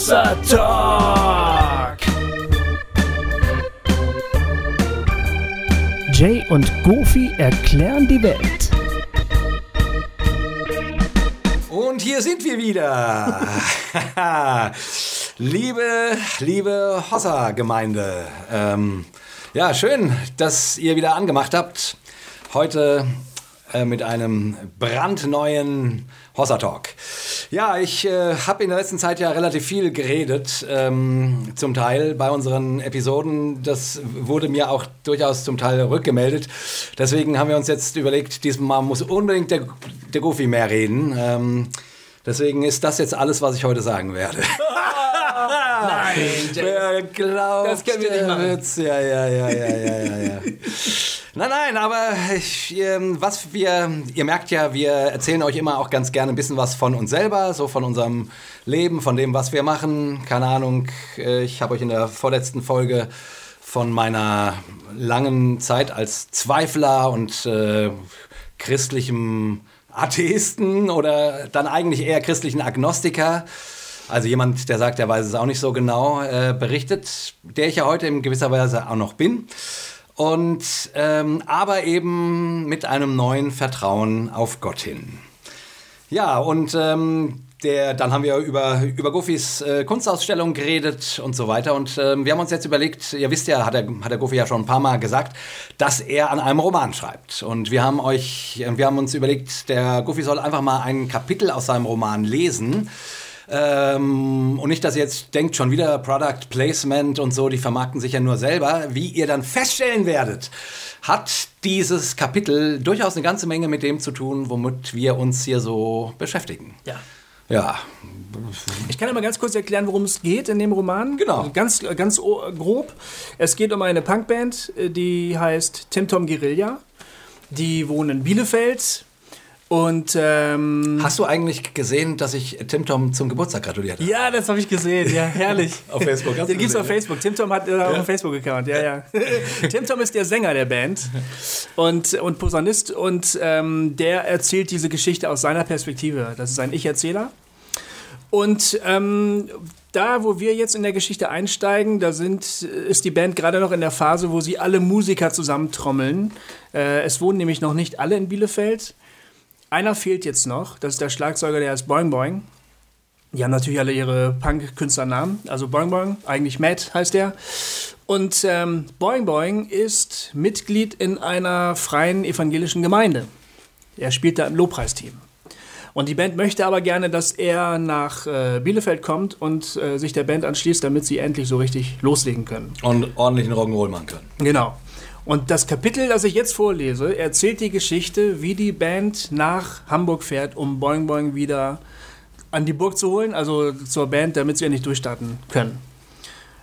Hossa Talk. Jay und Goofy erklären die Welt. Und hier sind wir wieder. liebe, liebe Hossa-Gemeinde. Ähm, ja, schön, dass ihr wieder angemacht habt. Heute äh, mit einem brandneuen Hossa Talk. Ja, ich äh, habe in der letzten Zeit ja relativ viel geredet, ähm, zum Teil bei unseren Episoden. Das wurde mir auch durchaus zum Teil rückgemeldet. Deswegen haben wir uns jetzt überlegt, diesmal muss unbedingt der, der Goofy mehr reden. Ähm, deswegen ist das jetzt alles, was ich heute sagen werde. Nein, Wer glaubt, Das können wir nicht machen. Witz? Ja, ja, ja, ja, ja, ja. Nein, nein, aber ich, ähm, was wir, ihr merkt ja, wir erzählen euch immer auch ganz gerne ein bisschen was von uns selber, so von unserem Leben, von dem, was wir machen. Keine Ahnung, äh, ich habe euch in der vorletzten Folge von meiner langen Zeit als Zweifler und äh, christlichem Atheisten oder dann eigentlich eher christlichen Agnostiker also jemand, der sagt, er weiß es auch nicht so genau, äh, berichtet, der ich ja heute in gewisser Weise auch noch bin. Und ähm, aber eben mit einem neuen Vertrauen auf Gott hin. Ja, und ähm, der, dann haben wir über, über Goofys äh, Kunstausstellung geredet und so weiter. Und ähm, wir haben uns jetzt überlegt, ihr wisst ja, hat der, hat der Goofy ja schon ein paar Mal gesagt, dass er an einem Roman schreibt. Und wir haben euch, wir haben uns überlegt, der Goofy soll einfach mal ein Kapitel aus seinem Roman lesen. Ähm, und nicht, dass ihr jetzt denkt, schon wieder Product Placement und so, die vermarkten sich ja nur selber. Wie ihr dann feststellen werdet, hat dieses Kapitel durchaus eine ganze Menge mit dem zu tun, womit wir uns hier so beschäftigen. Ja. Ja, Ich kann mal ganz kurz erklären, worum es geht in dem Roman. Genau. Also ganz, ganz grob. Es geht um eine Punkband, äh, die heißt Tim Tom Guerilla. Die wohnen in Bielefeld. Und ähm, Hast du eigentlich gesehen, dass ich Tim Tom zum Geburtstag gratuliert habe? ja, das habe ich gesehen. Ja, herrlich. Auf Facebook, hast Den gibt's auf Facebook. Tim Tom hat äh, auch einen Facebook-Account. Ja, ja. Tim Tom ist der Sänger der Band und, und Posaunist und ähm, der erzählt diese Geschichte aus seiner Perspektive. Das ist ein Ich-Erzähler. Und ähm, da, wo wir jetzt in der Geschichte einsteigen, da sind, ist die Band gerade noch in der Phase, wo sie alle Musiker zusammentrommeln. Äh, es wohnen nämlich noch nicht alle in Bielefeld. Einer fehlt jetzt noch, das ist der Schlagzeuger, der heißt Boing Boing. Die haben natürlich alle ihre Punk-Künstlernamen. Also Boing Boing, eigentlich Matt heißt der. Und ähm, Boing Boing ist Mitglied in einer freien evangelischen Gemeinde. Er spielt da im Lobpreisteam. Und die Band möchte aber gerne, dass er nach äh, Bielefeld kommt und äh, sich der Band anschließt, damit sie endlich so richtig loslegen können. Und ordentlichen Rock'n'Roll machen können. Genau. Und das Kapitel, das ich jetzt vorlese, erzählt die Geschichte, wie die Band nach Hamburg fährt, um Boing Boing wieder an die Burg zu holen, also zur Band, damit sie ja nicht durchstarten können.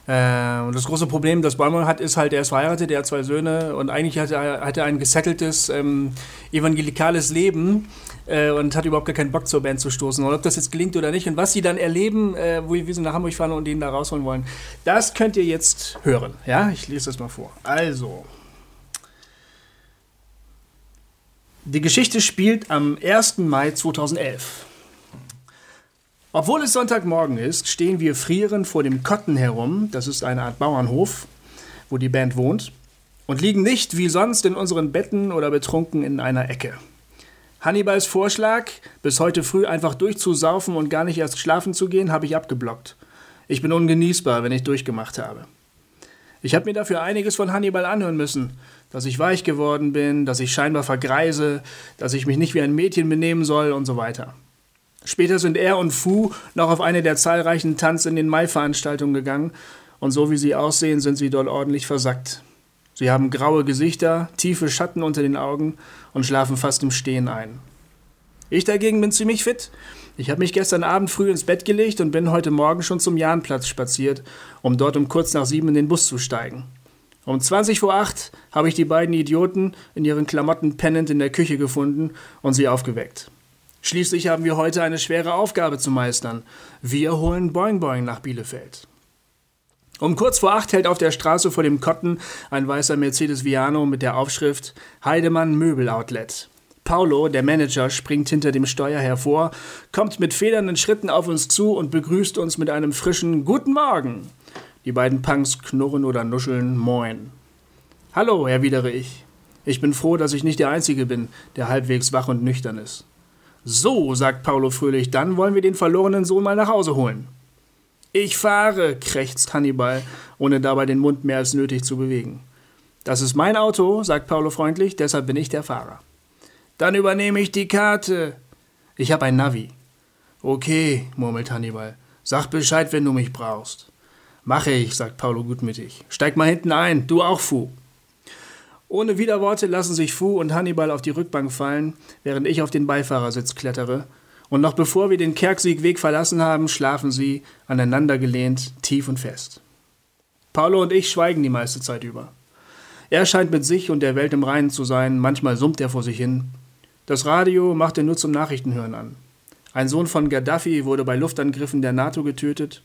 Äh, und das große Problem, das Boing Boing hat, ist halt, er ist verheiratet, er hat zwei Söhne und eigentlich hat er, hat er ein gesetteltes ähm, evangelikales Leben äh, und hat überhaupt gar keinen Bock zur Band zu stoßen. Und ob das jetzt gelingt oder nicht und was sie dann erleben, äh, wo wir sie nach Hamburg fahren und ihn da rausholen wollen, das könnt ihr jetzt hören. Ja, ich lese das mal vor. Also. Die Geschichte spielt am 1. Mai 2011. Obwohl es Sonntagmorgen ist, stehen wir frierend vor dem Kotten herum, das ist eine Art Bauernhof, wo die Band wohnt, und liegen nicht wie sonst in unseren Betten oder betrunken in einer Ecke. Hannibals Vorschlag, bis heute früh einfach durchzusaufen und gar nicht erst schlafen zu gehen, habe ich abgeblockt. Ich bin ungenießbar, wenn ich durchgemacht habe. Ich habe mir dafür einiges von Hannibal anhören müssen. Dass ich weich geworden bin, dass ich scheinbar vergreise, dass ich mich nicht wie ein Mädchen benehmen soll und so weiter. Später sind er und Fu noch auf eine der zahlreichen Tanz in den Mai-Veranstaltungen gegangen und so wie sie aussehen, sind sie dort ordentlich versackt. Sie haben graue Gesichter, tiefe Schatten unter den Augen und schlafen fast im Stehen ein. Ich dagegen bin ziemlich fit. Ich habe mich gestern Abend früh ins Bett gelegt und bin heute Morgen schon zum Jahnplatz spaziert, um dort um kurz nach sieben in den Bus zu steigen. Um 20 vor acht habe ich die beiden Idioten in ihren Klamotten pennend in der Küche gefunden und sie aufgeweckt. Schließlich haben wir heute eine schwere Aufgabe zu meistern. Wir holen Boing Boing nach Bielefeld. Um kurz vor acht hält auf der Straße vor dem Kotten ein weißer Mercedes Viano mit der Aufschrift Heidemann Möbel Outlet. Paulo, der Manager, springt hinter dem Steuer hervor, kommt mit federnden Schritten auf uns zu und begrüßt uns mit einem frischen Guten Morgen. Die beiden Punks knurren oder nuscheln Moin. Hallo, erwidere ich. Ich bin froh, dass ich nicht der Einzige bin, der halbwegs wach und nüchtern ist. So, sagt Paulo fröhlich, dann wollen wir den verlorenen Sohn mal nach Hause holen. Ich fahre, krächzt Hannibal, ohne dabei den Mund mehr als nötig zu bewegen. Das ist mein Auto, sagt Paulo freundlich, deshalb bin ich der Fahrer. Dann übernehme ich die Karte. Ich habe ein Navi. Okay, murmelt Hannibal. Sag Bescheid, wenn du mich brauchst. Mache ich, sagt Paulo gutmütig. Steig mal hinten ein, du auch, Fu. Ohne Widerworte lassen sich Fu und Hannibal auf die Rückbank fallen, während ich auf den Beifahrersitz klettere. Und noch bevor wir den Kerksiegweg verlassen haben, schlafen sie, aneinandergelehnt, tief und fest. Paulo und ich schweigen die meiste Zeit über. Er scheint mit sich und der Welt im Reinen zu sein, manchmal summt er vor sich hin, das Radio macht er nur zum Nachrichtenhören an. Ein Sohn von Gaddafi wurde bei Luftangriffen der NATO getötet.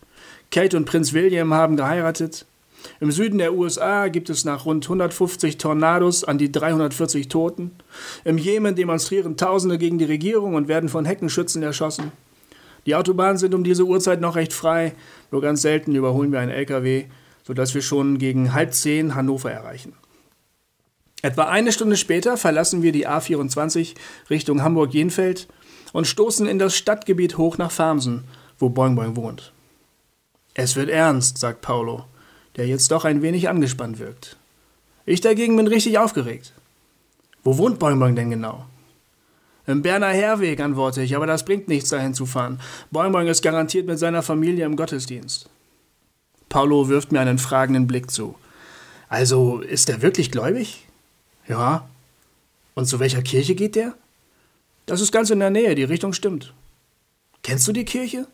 Kate und Prinz William haben geheiratet. Im Süden der USA gibt es nach rund 150 Tornados an die 340 Toten. Im Jemen demonstrieren Tausende gegen die Regierung und werden von Heckenschützen erschossen. Die Autobahnen sind um diese Uhrzeit noch recht frei, nur ganz selten überholen wir einen LKW, sodass wir schon gegen halb zehn Hannover erreichen. Etwa eine Stunde später verlassen wir die A24 Richtung Hamburg-Jenfeld und stoßen in das Stadtgebiet hoch nach Farmsen, wo Boing Boing wohnt. Es wird ernst, sagt Paulo, der jetzt doch ein wenig angespannt wirkt. Ich dagegen bin richtig aufgeregt. Wo wohnt Boing Boing denn genau? Im Berner Herweg, antworte ich, aber das bringt nichts, dahin zu fahren. Boing Boing ist garantiert mit seiner Familie im Gottesdienst. Paulo wirft mir einen fragenden Blick zu. Also, ist er wirklich gläubig? Ja. Und zu welcher Kirche geht der? Das ist ganz in der Nähe, die Richtung stimmt. Kennst du die Kirche?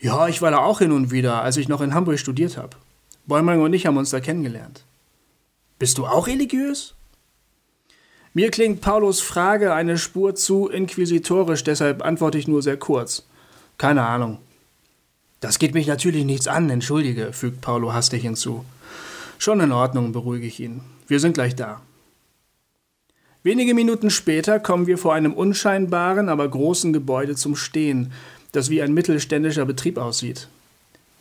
Ja, ich war da auch hin und wieder, als ich noch in Hamburg studiert habe. Bäumang und ich haben uns da kennengelernt. Bist du auch religiös? Mir klingt Paulos Frage eine Spur zu inquisitorisch, deshalb antworte ich nur sehr kurz. Keine Ahnung. Das geht mich natürlich nichts an, entschuldige, fügt Paulo hastig hinzu. Schon in Ordnung, beruhige ich ihn. Wir sind gleich da. Wenige Minuten später kommen wir vor einem unscheinbaren, aber großen Gebäude zum Stehen, das wie ein mittelständischer Betrieb aussieht.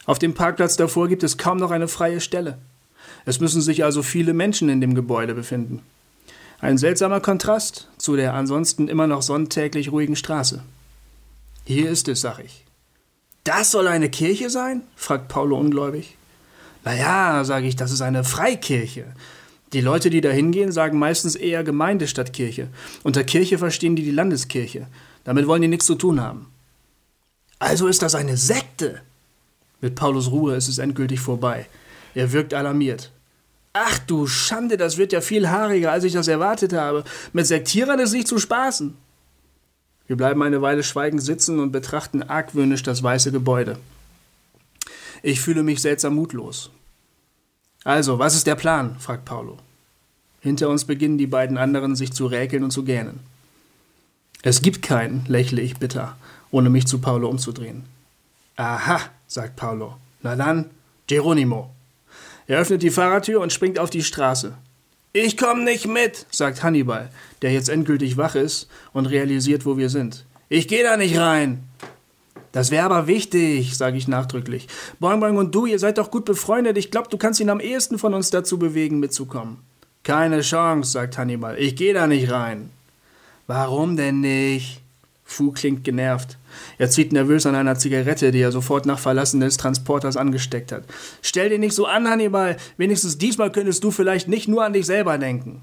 Auf dem Parkplatz davor gibt es kaum noch eine freie Stelle. Es müssen sich also viele Menschen in dem Gebäude befinden. Ein seltsamer Kontrast zu der ansonsten immer noch sonntäglich ruhigen Straße. Hier ist es, sag ich. Das soll eine Kirche sein? fragt Paulo ungläubig. Na ja, sage ich, das ist eine Freikirche. Die Leute, die da hingehen, sagen meistens eher Gemeinde statt Kirche. Unter Kirche verstehen die die Landeskirche. Damit wollen die nichts zu tun haben. Also ist das eine Sekte. Mit Paulus Ruhe ist es endgültig vorbei. Er wirkt alarmiert. Ach du Schande, das wird ja viel haariger, als ich das erwartet habe. Mit Sektierern ist nicht zu spaßen. Wir bleiben eine Weile schweigend sitzen und betrachten argwöhnisch das weiße Gebäude. Ich fühle mich seltsam mutlos. Also, was ist der Plan? fragt Paulo. Hinter uns beginnen die beiden anderen sich zu räkeln und zu gähnen. Es gibt keinen, lächle ich bitter, ohne mich zu Paulo umzudrehen. Aha, sagt Paulo. Na dann, Geronimo. Er öffnet die Fahrertür und springt auf die Straße. Ich komm nicht mit, sagt Hannibal, der jetzt endgültig wach ist und realisiert, wo wir sind. Ich geh da nicht rein. Das wäre aber wichtig, sage ich nachdrücklich. Boing Boing und du, ihr seid doch gut befreundet. Ich glaube, du kannst ihn am ehesten von uns dazu bewegen, mitzukommen. Keine Chance, sagt Hannibal. Ich gehe da nicht rein. Warum denn nicht? Fu klingt genervt. Er zieht nervös an einer Zigarette, die er sofort nach Verlassen des Transporters angesteckt hat. Stell dir nicht so an, Hannibal. Wenigstens diesmal könntest du vielleicht nicht nur an dich selber denken.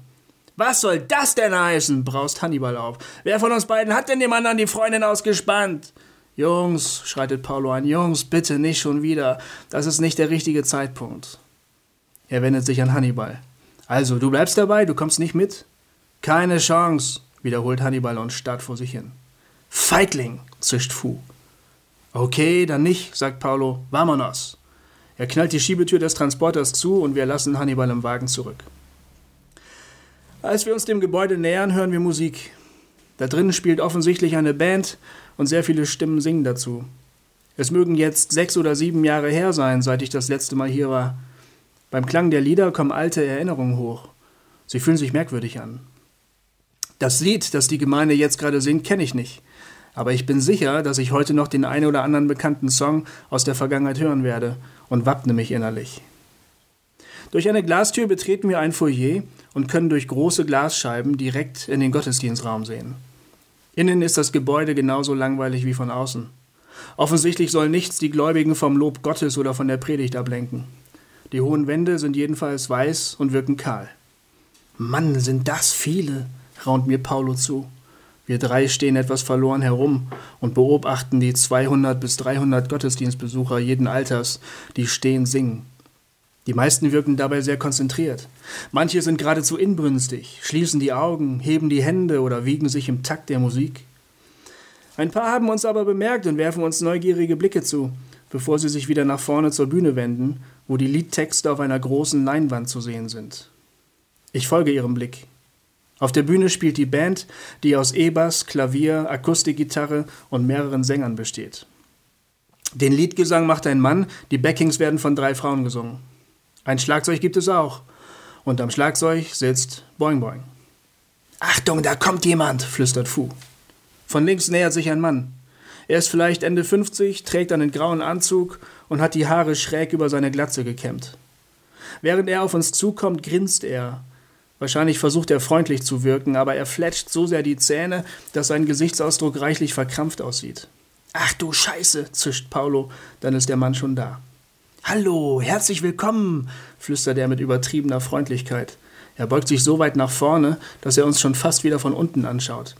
Was soll das denn heißen? braust Hannibal auf. Wer von uns beiden hat denn dem anderen die Freundin ausgespannt? Jungs, schreitet Paulo an, Jungs, bitte nicht schon wieder. Das ist nicht der richtige Zeitpunkt. Er wendet sich an Hannibal. Also, du bleibst dabei, du kommst nicht mit? Keine Chance, wiederholt Hannibal und starrt vor sich hin. Feigling, zischt Fu. Okay, dann nicht, sagt Paulo. Vamonos. Er knallt die Schiebetür des Transporters zu und wir lassen Hannibal im Wagen zurück. Als wir uns dem Gebäude nähern, hören wir Musik. Da drinnen spielt offensichtlich eine Band und sehr viele Stimmen singen dazu. Es mögen jetzt sechs oder sieben Jahre her sein, seit ich das letzte Mal hier war. Beim Klang der Lieder kommen alte Erinnerungen hoch. Sie fühlen sich merkwürdig an. Das Lied, das die Gemeinde jetzt gerade singt, kenne ich nicht. Aber ich bin sicher, dass ich heute noch den einen oder anderen bekannten Song aus der Vergangenheit hören werde und wappne mich innerlich. Durch eine Glastür betreten wir ein Foyer und können durch große Glasscheiben direkt in den Gottesdienstraum sehen. Innen ist das Gebäude genauso langweilig wie von außen. Offensichtlich soll nichts die Gläubigen vom Lob Gottes oder von der Predigt ablenken. Die hohen Wände sind jedenfalls weiß und wirken kahl. Mann, sind das viele, raunt mir Paulo zu. Wir drei stehen etwas verloren herum und beobachten die 200 bis 300 Gottesdienstbesucher jeden Alters, die stehen singen. Die meisten wirken dabei sehr konzentriert. Manche sind geradezu inbrünstig, schließen die Augen, heben die Hände oder wiegen sich im Takt der Musik. Ein paar haben uns aber bemerkt und werfen uns neugierige Blicke zu, bevor sie sich wieder nach vorne zur Bühne wenden, wo die Liedtexte auf einer großen Leinwand zu sehen sind. Ich folge ihrem Blick. Auf der Bühne spielt die Band, die aus E-Bass, Klavier, Akustikgitarre und mehreren Sängern besteht. Den Liedgesang macht ein Mann, die Backings werden von drei Frauen gesungen. Ein Schlagzeug gibt es auch. Und am Schlagzeug sitzt Boing Boing. Achtung, da kommt jemand, flüstert Fu. Von links nähert sich ein Mann. Er ist vielleicht Ende 50, trägt einen grauen Anzug und hat die Haare schräg über seine Glatze gekämmt. Während er auf uns zukommt, grinst er. Wahrscheinlich versucht er freundlich zu wirken, aber er fletscht so sehr die Zähne, dass sein Gesichtsausdruck reichlich verkrampft aussieht. Ach du Scheiße, zischt Paulo, dann ist der Mann schon da. Hallo, herzlich willkommen, flüstert er mit übertriebener Freundlichkeit. Er beugt sich so weit nach vorne, dass er uns schon fast wieder von unten anschaut.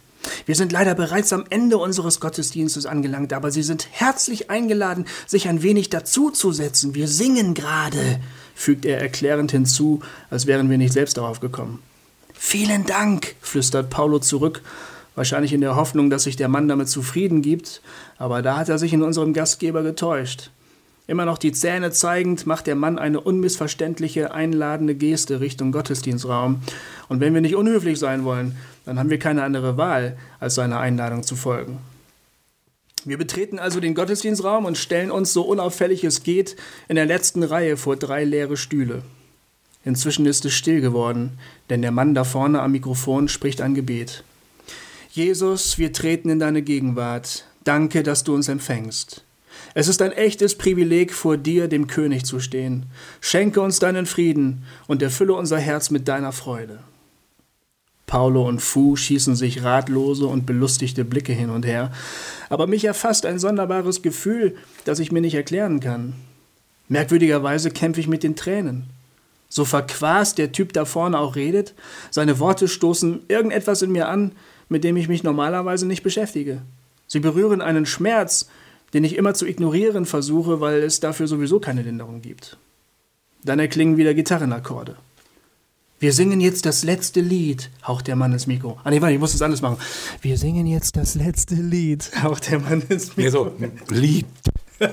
Wir sind leider bereits am Ende unseres Gottesdienstes angelangt, aber Sie sind herzlich eingeladen, sich ein wenig dazuzusetzen. Wir singen gerade, fügt er erklärend hinzu, als wären wir nicht selbst darauf gekommen. Vielen Dank, flüstert Paulo zurück, wahrscheinlich in der Hoffnung, dass sich der Mann damit zufrieden gibt, aber da hat er sich in unserem Gastgeber getäuscht. Immer noch die Zähne zeigend, macht der Mann eine unmissverständliche, einladende Geste Richtung Gottesdienstraum. Und wenn wir nicht unhöflich sein wollen, dann haben wir keine andere Wahl, als seiner Einladung zu folgen. Wir betreten also den Gottesdienstraum und stellen uns so unauffällig es geht in der letzten Reihe vor drei leere Stühle. Inzwischen ist es still geworden, denn der Mann da vorne am Mikrofon spricht ein Gebet. Jesus, wir treten in deine Gegenwart. Danke, dass du uns empfängst. Es ist ein echtes Privileg, vor dir, dem König, zu stehen. Schenke uns deinen Frieden und erfülle unser Herz mit deiner Freude. Paulo und Fu schießen sich ratlose und belustigte Blicke hin und her, aber mich erfasst ein sonderbares Gefühl, das ich mir nicht erklären kann. Merkwürdigerweise kämpfe ich mit den Tränen. So verquast der Typ da vorne auch redet, seine Worte stoßen irgendetwas in mir an, mit dem ich mich normalerweise nicht beschäftige. Sie berühren einen Schmerz, den ich immer zu ignorieren versuche, weil es dafür sowieso keine Linderung gibt. Dann erklingen wieder Gitarrenakkorde. Wir singen jetzt das letzte Lied, haucht der Mann ins Mikro. Ah nee, warte, ich muss das anders machen. Wir singen jetzt das letzte Lied, haucht der Mann ins Mikro. Nee, so, Lied.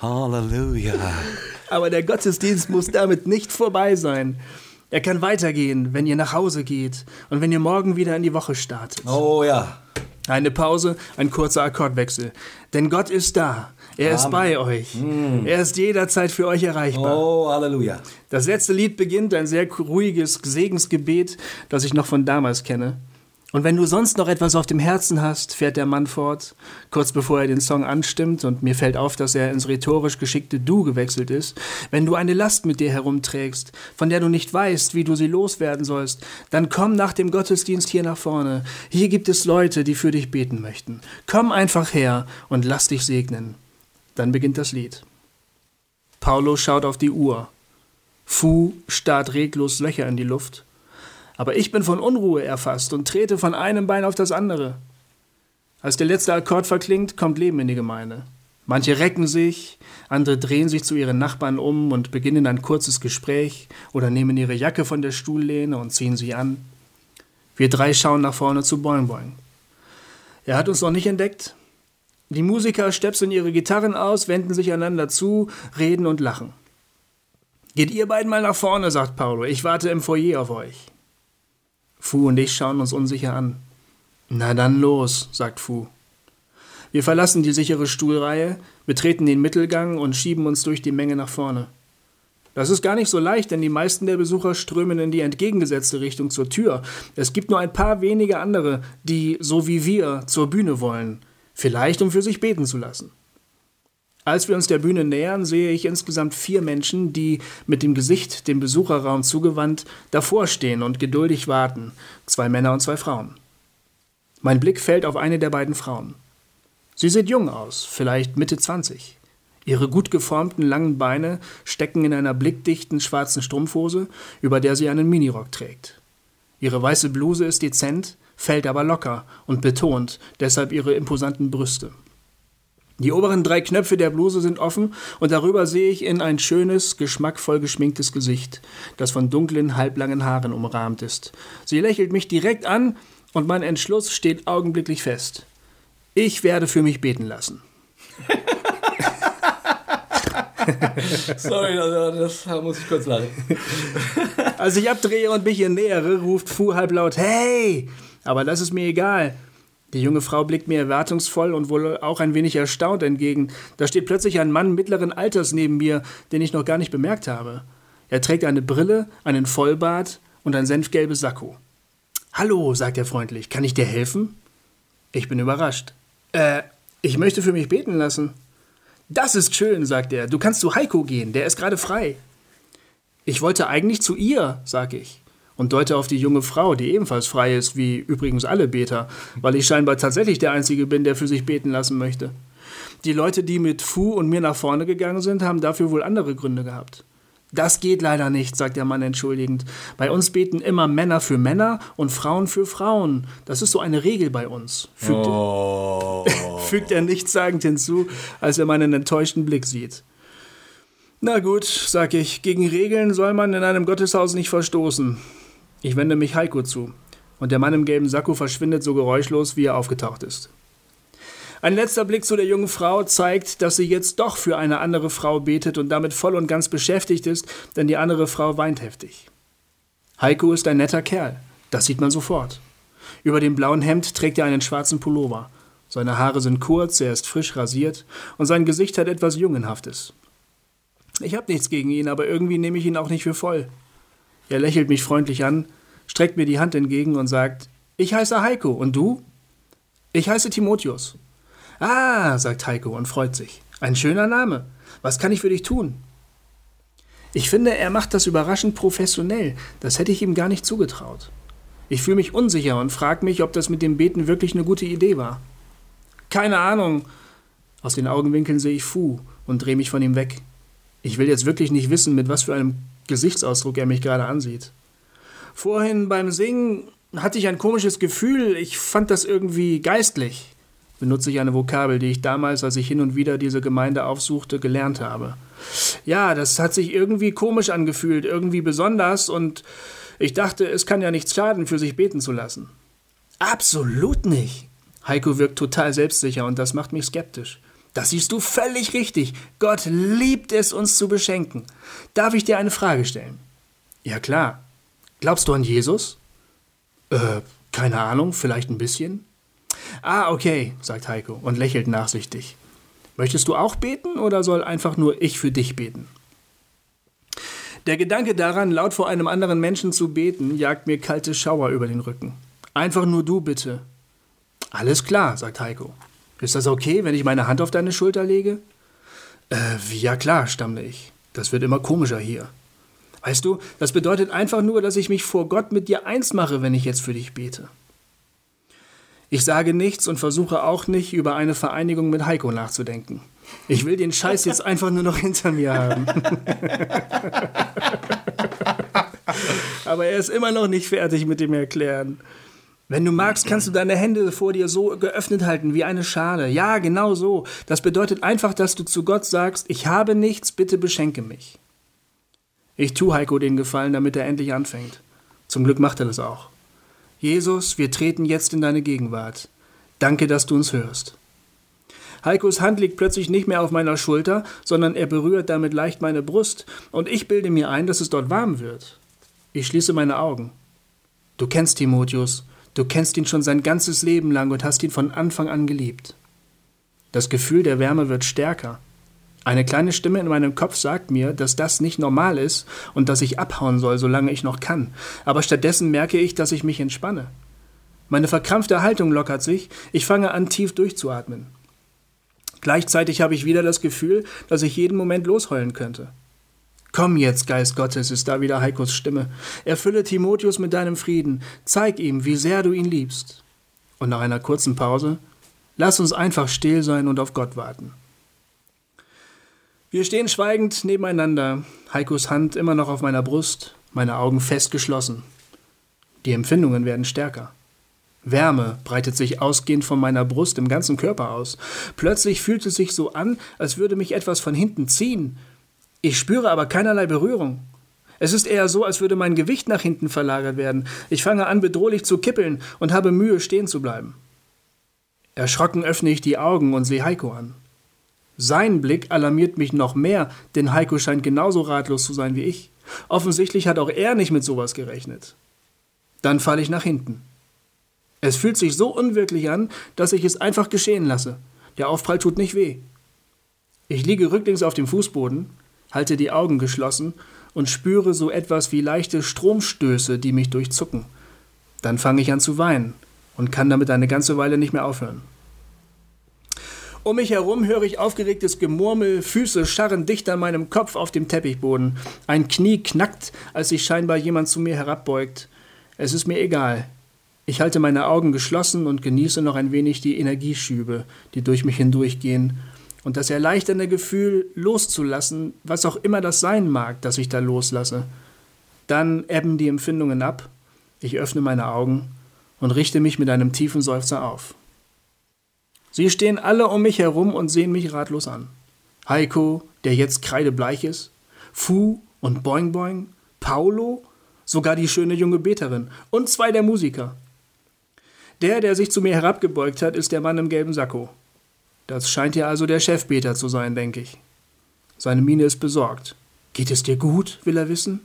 Halleluja. Aber der Gottesdienst muss damit nicht vorbei sein. Er kann weitergehen, wenn ihr nach Hause geht und wenn ihr morgen wieder in die Woche startet. Oh ja. Eine Pause, ein kurzer Akkordwechsel. Denn Gott ist da. Er ist bei euch. Mm. Er ist jederzeit für euch erreichbar. Oh, Halleluja. Das letzte Lied beginnt ein sehr ruhiges Segensgebet, das ich noch von damals kenne. Und wenn du sonst noch etwas auf dem Herzen hast, fährt der Mann fort, kurz bevor er den Song anstimmt, und mir fällt auf, dass er ins rhetorisch geschickte Du gewechselt ist, wenn du eine Last mit dir herumträgst, von der du nicht weißt, wie du sie loswerden sollst, dann komm nach dem Gottesdienst hier nach vorne. Hier gibt es Leute, die für dich beten möchten. Komm einfach her und lass dich segnen. Dann beginnt das Lied. Paulo schaut auf die Uhr. Fu starrt reglos Löcher in die Luft. Aber ich bin von Unruhe erfasst und trete von einem Bein auf das andere. Als der letzte Akkord verklingt, kommt Leben in die Gemeinde. Manche recken sich, andere drehen sich zu ihren Nachbarn um und beginnen ein kurzes Gespräch oder nehmen ihre Jacke von der Stuhllehne und ziehen sie an. Wir drei schauen nach vorne zu Boing Boing. Er hat uns noch nicht entdeckt. Die Musiker stöpseln ihre Gitarren aus, wenden sich einander zu, reden und lachen. Geht ihr beiden mal nach vorne, sagt Paulo. Ich warte im Foyer auf euch. Fu und ich schauen uns unsicher an. Na dann los, sagt Fu. Wir verlassen die sichere Stuhlreihe, betreten den Mittelgang und schieben uns durch die Menge nach vorne. Das ist gar nicht so leicht, denn die meisten der Besucher strömen in die entgegengesetzte Richtung zur Tür. Es gibt nur ein paar wenige andere, die, so wie wir, zur Bühne wollen. Vielleicht, um für sich beten zu lassen. Als wir uns der Bühne nähern, sehe ich insgesamt vier Menschen, die mit dem Gesicht dem Besucherraum zugewandt davor stehen und geduldig warten. Zwei Männer und zwei Frauen. Mein Blick fällt auf eine der beiden Frauen. Sie sieht jung aus, vielleicht Mitte 20. Ihre gut geformten langen Beine stecken in einer blickdichten schwarzen Strumpfhose, über der sie einen Minirock trägt. Ihre weiße Bluse ist dezent, fällt aber locker und betont deshalb ihre imposanten Brüste. Die oberen drei Knöpfe der Bluse sind offen und darüber sehe ich in ein schönes, geschmackvoll geschminktes Gesicht, das von dunklen, halblangen Haaren umrahmt ist. Sie lächelt mich direkt an und mein Entschluss steht augenblicklich fest. Ich werde für mich beten lassen. Sorry, das, das muss ich kurz lachen. Als ich abdrehe und mich ihr nähere, ruft Fu halblaut Hey! Aber das ist mir egal. Die junge Frau blickt mir erwartungsvoll und wohl auch ein wenig erstaunt entgegen. Da steht plötzlich ein Mann mittleren Alters neben mir, den ich noch gar nicht bemerkt habe. Er trägt eine Brille, einen Vollbart und ein senfgelbes Sakko. Hallo, sagt er freundlich, kann ich dir helfen? Ich bin überrascht. Äh, ich möchte für mich beten lassen. Das ist schön, sagt er. Du kannst zu Heiko gehen, der ist gerade frei. Ich wollte eigentlich zu ihr, sag ich und deute auf die junge Frau, die ebenfalls frei ist, wie übrigens alle Beter, weil ich scheinbar tatsächlich der Einzige bin, der für sich beten lassen möchte. Die Leute, die mit Fu und mir nach vorne gegangen sind, haben dafür wohl andere Gründe gehabt. Das geht leider nicht, sagt der Mann entschuldigend. Bei uns beten immer Männer für Männer und Frauen für Frauen. Das ist so eine Regel bei uns. Fügt, oh. fügt er nichtssagend hinzu, als er meinen enttäuschten Blick sieht. Na gut, sag ich, gegen Regeln soll man in einem Gotteshaus nicht verstoßen. Ich wende mich Heiko zu, und der Mann im gelben Sakko verschwindet so geräuschlos, wie er aufgetaucht ist. Ein letzter Blick zu der jungen Frau zeigt, dass sie jetzt doch für eine andere Frau betet und damit voll und ganz beschäftigt ist, denn die andere Frau weint heftig. Heiko ist ein netter Kerl, das sieht man sofort. Über dem blauen Hemd trägt er einen schwarzen Pullover. Seine Haare sind kurz, er ist frisch rasiert und sein Gesicht hat etwas Jungenhaftes. Ich habe nichts gegen ihn, aber irgendwie nehme ich ihn auch nicht für voll. Er lächelt mich freundlich an, streckt mir die Hand entgegen und sagt, ich heiße Heiko, und du? Ich heiße Timotheus. Ah, sagt Heiko und freut sich. Ein schöner Name. Was kann ich für dich tun? Ich finde, er macht das überraschend professionell. Das hätte ich ihm gar nicht zugetraut. Ich fühle mich unsicher und frage mich, ob das mit dem Beten wirklich eine gute Idee war. Keine Ahnung. Aus den Augenwinkeln sehe ich Fu und drehe mich von ihm weg. Ich will jetzt wirklich nicht wissen, mit was für einem Gesichtsausdruck er mich gerade ansieht. Vorhin beim Singen hatte ich ein komisches Gefühl, ich fand das irgendwie geistlich. Benutze ich eine Vokabel, die ich damals, als ich hin und wieder diese Gemeinde aufsuchte, gelernt habe. Ja, das hat sich irgendwie komisch angefühlt, irgendwie besonders und ich dachte, es kann ja nichts schaden, für sich beten zu lassen. Absolut nicht. Heiko wirkt total selbstsicher und das macht mich skeptisch. Das siehst du völlig richtig. Gott liebt es, uns zu beschenken. Darf ich dir eine Frage stellen? Ja klar. Glaubst du an Jesus? Äh, keine Ahnung, vielleicht ein bisschen. Ah, okay, sagt Heiko und lächelt nachsichtig. Möchtest du auch beten oder soll einfach nur ich für dich beten? Der Gedanke daran, laut vor einem anderen Menschen zu beten, jagt mir kalte Schauer über den Rücken. Einfach nur du bitte. Alles klar, sagt Heiko. Ist das okay, wenn ich meine Hand auf deine Schulter lege? Äh, ja klar, stammle ich. Das wird immer komischer hier. Weißt du, das bedeutet einfach nur, dass ich mich vor Gott mit dir eins mache, wenn ich jetzt für dich bete. Ich sage nichts und versuche auch nicht, über eine Vereinigung mit Heiko nachzudenken. Ich will den Scheiß jetzt einfach nur noch hinter mir haben. Aber er ist immer noch nicht fertig mit dem Erklären. Wenn du magst, kannst du deine Hände vor dir so geöffnet halten wie eine Schale. Ja, genau so. Das bedeutet einfach, dass du zu Gott sagst, ich habe nichts, bitte beschenke mich. Ich tu Heiko den Gefallen, damit er endlich anfängt. Zum Glück macht er das auch. Jesus, wir treten jetzt in deine Gegenwart. Danke, dass du uns hörst. Heikos Hand liegt plötzlich nicht mehr auf meiner Schulter, sondern er berührt damit leicht meine Brust, und ich bilde mir ein, dass es dort warm wird. Ich schließe meine Augen. Du kennst Timotheus, Du kennst ihn schon sein ganzes Leben lang und hast ihn von Anfang an geliebt. Das Gefühl der Wärme wird stärker. Eine kleine Stimme in meinem Kopf sagt mir, dass das nicht normal ist und dass ich abhauen soll, solange ich noch kann. Aber stattdessen merke ich, dass ich mich entspanne. Meine verkrampfte Haltung lockert sich, ich fange an, tief durchzuatmen. Gleichzeitig habe ich wieder das Gefühl, dass ich jeden Moment losheulen könnte. Komm jetzt, Geist Gottes, ist da wieder Heikos Stimme. Erfülle Timotheus mit deinem Frieden. Zeig ihm, wie sehr du ihn liebst. Und nach einer kurzen Pause, lass uns einfach still sein und auf Gott warten. Wir stehen schweigend nebeneinander, Heikos Hand immer noch auf meiner Brust, meine Augen fest geschlossen. Die Empfindungen werden stärker. Wärme breitet sich ausgehend von meiner Brust im ganzen Körper aus. Plötzlich fühlt es sich so an, als würde mich etwas von hinten ziehen. Ich spüre aber keinerlei Berührung. Es ist eher so, als würde mein Gewicht nach hinten verlagert werden. Ich fange an, bedrohlich zu kippeln und habe Mühe, stehen zu bleiben. Erschrocken öffne ich die Augen und sehe Heiko an. Sein Blick alarmiert mich noch mehr, denn Heiko scheint genauso ratlos zu sein wie ich. Offensichtlich hat auch er nicht mit sowas gerechnet. Dann falle ich nach hinten. Es fühlt sich so unwirklich an, dass ich es einfach geschehen lasse. Der Aufprall tut nicht weh. Ich liege rücklings auf dem Fußboden, halte die Augen geschlossen und spüre so etwas wie leichte Stromstöße, die mich durchzucken. Dann fange ich an zu weinen und kann damit eine ganze Weile nicht mehr aufhören. Um mich herum höre ich aufgeregtes Gemurmel, Füße scharren dicht an meinem Kopf auf dem Teppichboden. Ein Knie knackt, als sich scheinbar jemand zu mir herabbeugt. Es ist mir egal. Ich halte meine Augen geschlossen und genieße noch ein wenig die Energieschübe, die durch mich hindurchgehen, und das erleichternde Gefühl, loszulassen, was auch immer das sein mag, das ich da loslasse. Dann ebben die Empfindungen ab, ich öffne meine Augen und richte mich mit einem tiefen Seufzer auf. Sie stehen alle um mich herum und sehen mich ratlos an. Heiko, der jetzt kreidebleich ist, Fu und Boing Boing, Paulo, sogar die schöne junge Beterin und zwei der Musiker. Der, der sich zu mir herabgebeugt hat, ist der Mann im gelben Sakko. Das scheint ja also der Chefbeter zu sein, denke ich. Seine Miene ist besorgt. Geht es dir gut, will er wissen?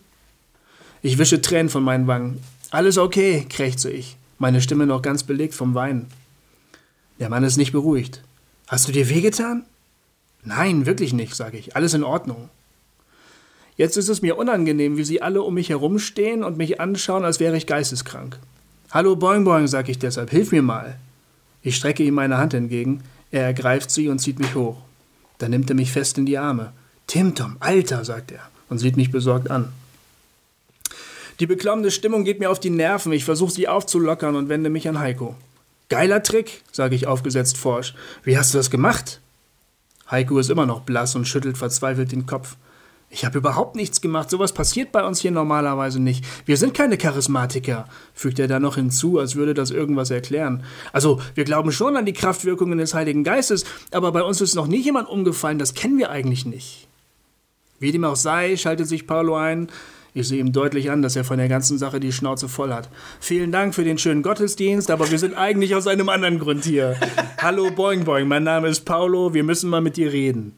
Ich wische Tränen von meinen Wangen. Alles okay, krächze ich, meine Stimme noch ganz belegt vom Weinen. Der Mann ist nicht beruhigt. Hast du dir wehgetan? Nein, wirklich nicht, sage ich. Alles in Ordnung. Jetzt ist es mir unangenehm, wie sie alle um mich herumstehen und mich anschauen, als wäre ich geisteskrank. Hallo Boing Boing, sage ich deshalb, hilf mir mal. Ich strecke ihm meine Hand entgegen, er ergreift sie und zieht mich hoch. Dann nimmt er mich fest in die Arme. Tim Tom, Alter, sagt er und sieht mich besorgt an. Die beklommene Stimmung geht mir auf die Nerven, ich versuche sie aufzulockern und wende mich an Heiko. Geiler Trick, sage ich aufgesetzt forsch. Wie hast du das gemacht? Heiko ist immer noch blass und schüttelt verzweifelt den Kopf. Ich habe überhaupt nichts gemacht. Sowas passiert bei uns hier normalerweise nicht. Wir sind keine Charismatiker, fügt er dann noch hinzu, als würde das irgendwas erklären. Also, wir glauben schon an die Kraftwirkungen des Heiligen Geistes, aber bei uns ist noch nie jemand umgefallen. Das kennen wir eigentlich nicht. Wie dem auch sei, schaltet sich Paulo ein. Ich sehe ihm deutlich an, dass er von der ganzen Sache die Schnauze voll hat. Vielen Dank für den schönen Gottesdienst, aber wir sind eigentlich aus einem anderen Grund hier. Hallo Boing Boing, mein Name ist Paulo, wir müssen mal mit dir reden.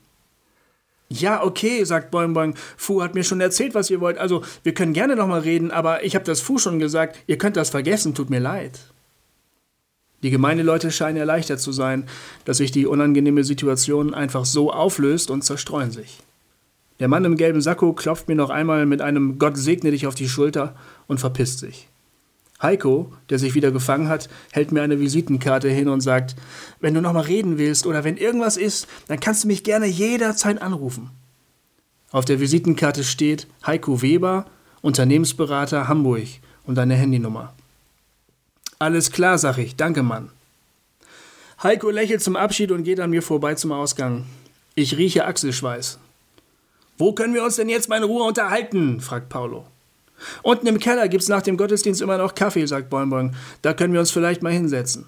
Ja, okay, sagt Boing Boing. Fu hat mir schon erzählt, was ihr wollt. Also, wir können gerne noch mal reden, aber ich habe das Fu schon gesagt. Ihr könnt das vergessen, tut mir leid. Die Gemeindeleute scheinen erleichtert zu sein, dass sich die unangenehme Situation einfach so auflöst und zerstreuen sich. Der Mann im gelben Sakko klopft mir noch einmal mit einem Gott segne dich auf die Schulter und verpisst sich. Heiko, der sich wieder gefangen hat, hält mir eine Visitenkarte hin und sagt, wenn du noch mal reden willst oder wenn irgendwas ist, dann kannst du mich gerne jederzeit anrufen. Auf der Visitenkarte steht Heiko Weber, Unternehmensberater Hamburg und deine Handynummer. Alles klar, sag ich, danke Mann. Heiko lächelt zum Abschied und geht an mir vorbei zum Ausgang. Ich rieche Achselschweiß. Wo können wir uns denn jetzt mal in Ruhe unterhalten? fragt Paulo. Unten im Keller gibt's nach dem Gottesdienst immer noch Kaffee, sagt Boing Da können wir uns vielleicht mal hinsetzen.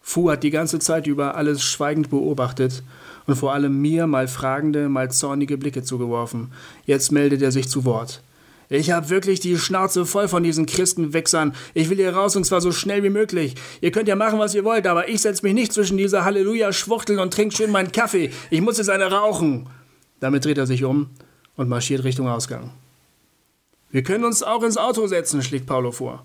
Fu hat die ganze Zeit über alles schweigend beobachtet und vor allem mir mal fragende, mal zornige Blicke zugeworfen. Jetzt meldet er sich zu Wort. Ich hab wirklich die Schnauze voll von diesen Christenwichsern. Ich will hier raus und zwar so schnell wie möglich. Ihr könnt ja machen, was ihr wollt, aber ich setz mich nicht zwischen diese Halleluja-Schwuchteln und trink schön meinen Kaffee. Ich muss jetzt eine rauchen. Damit dreht er sich um und marschiert Richtung Ausgang. Wir können uns auch ins Auto setzen, schlägt Paulo vor.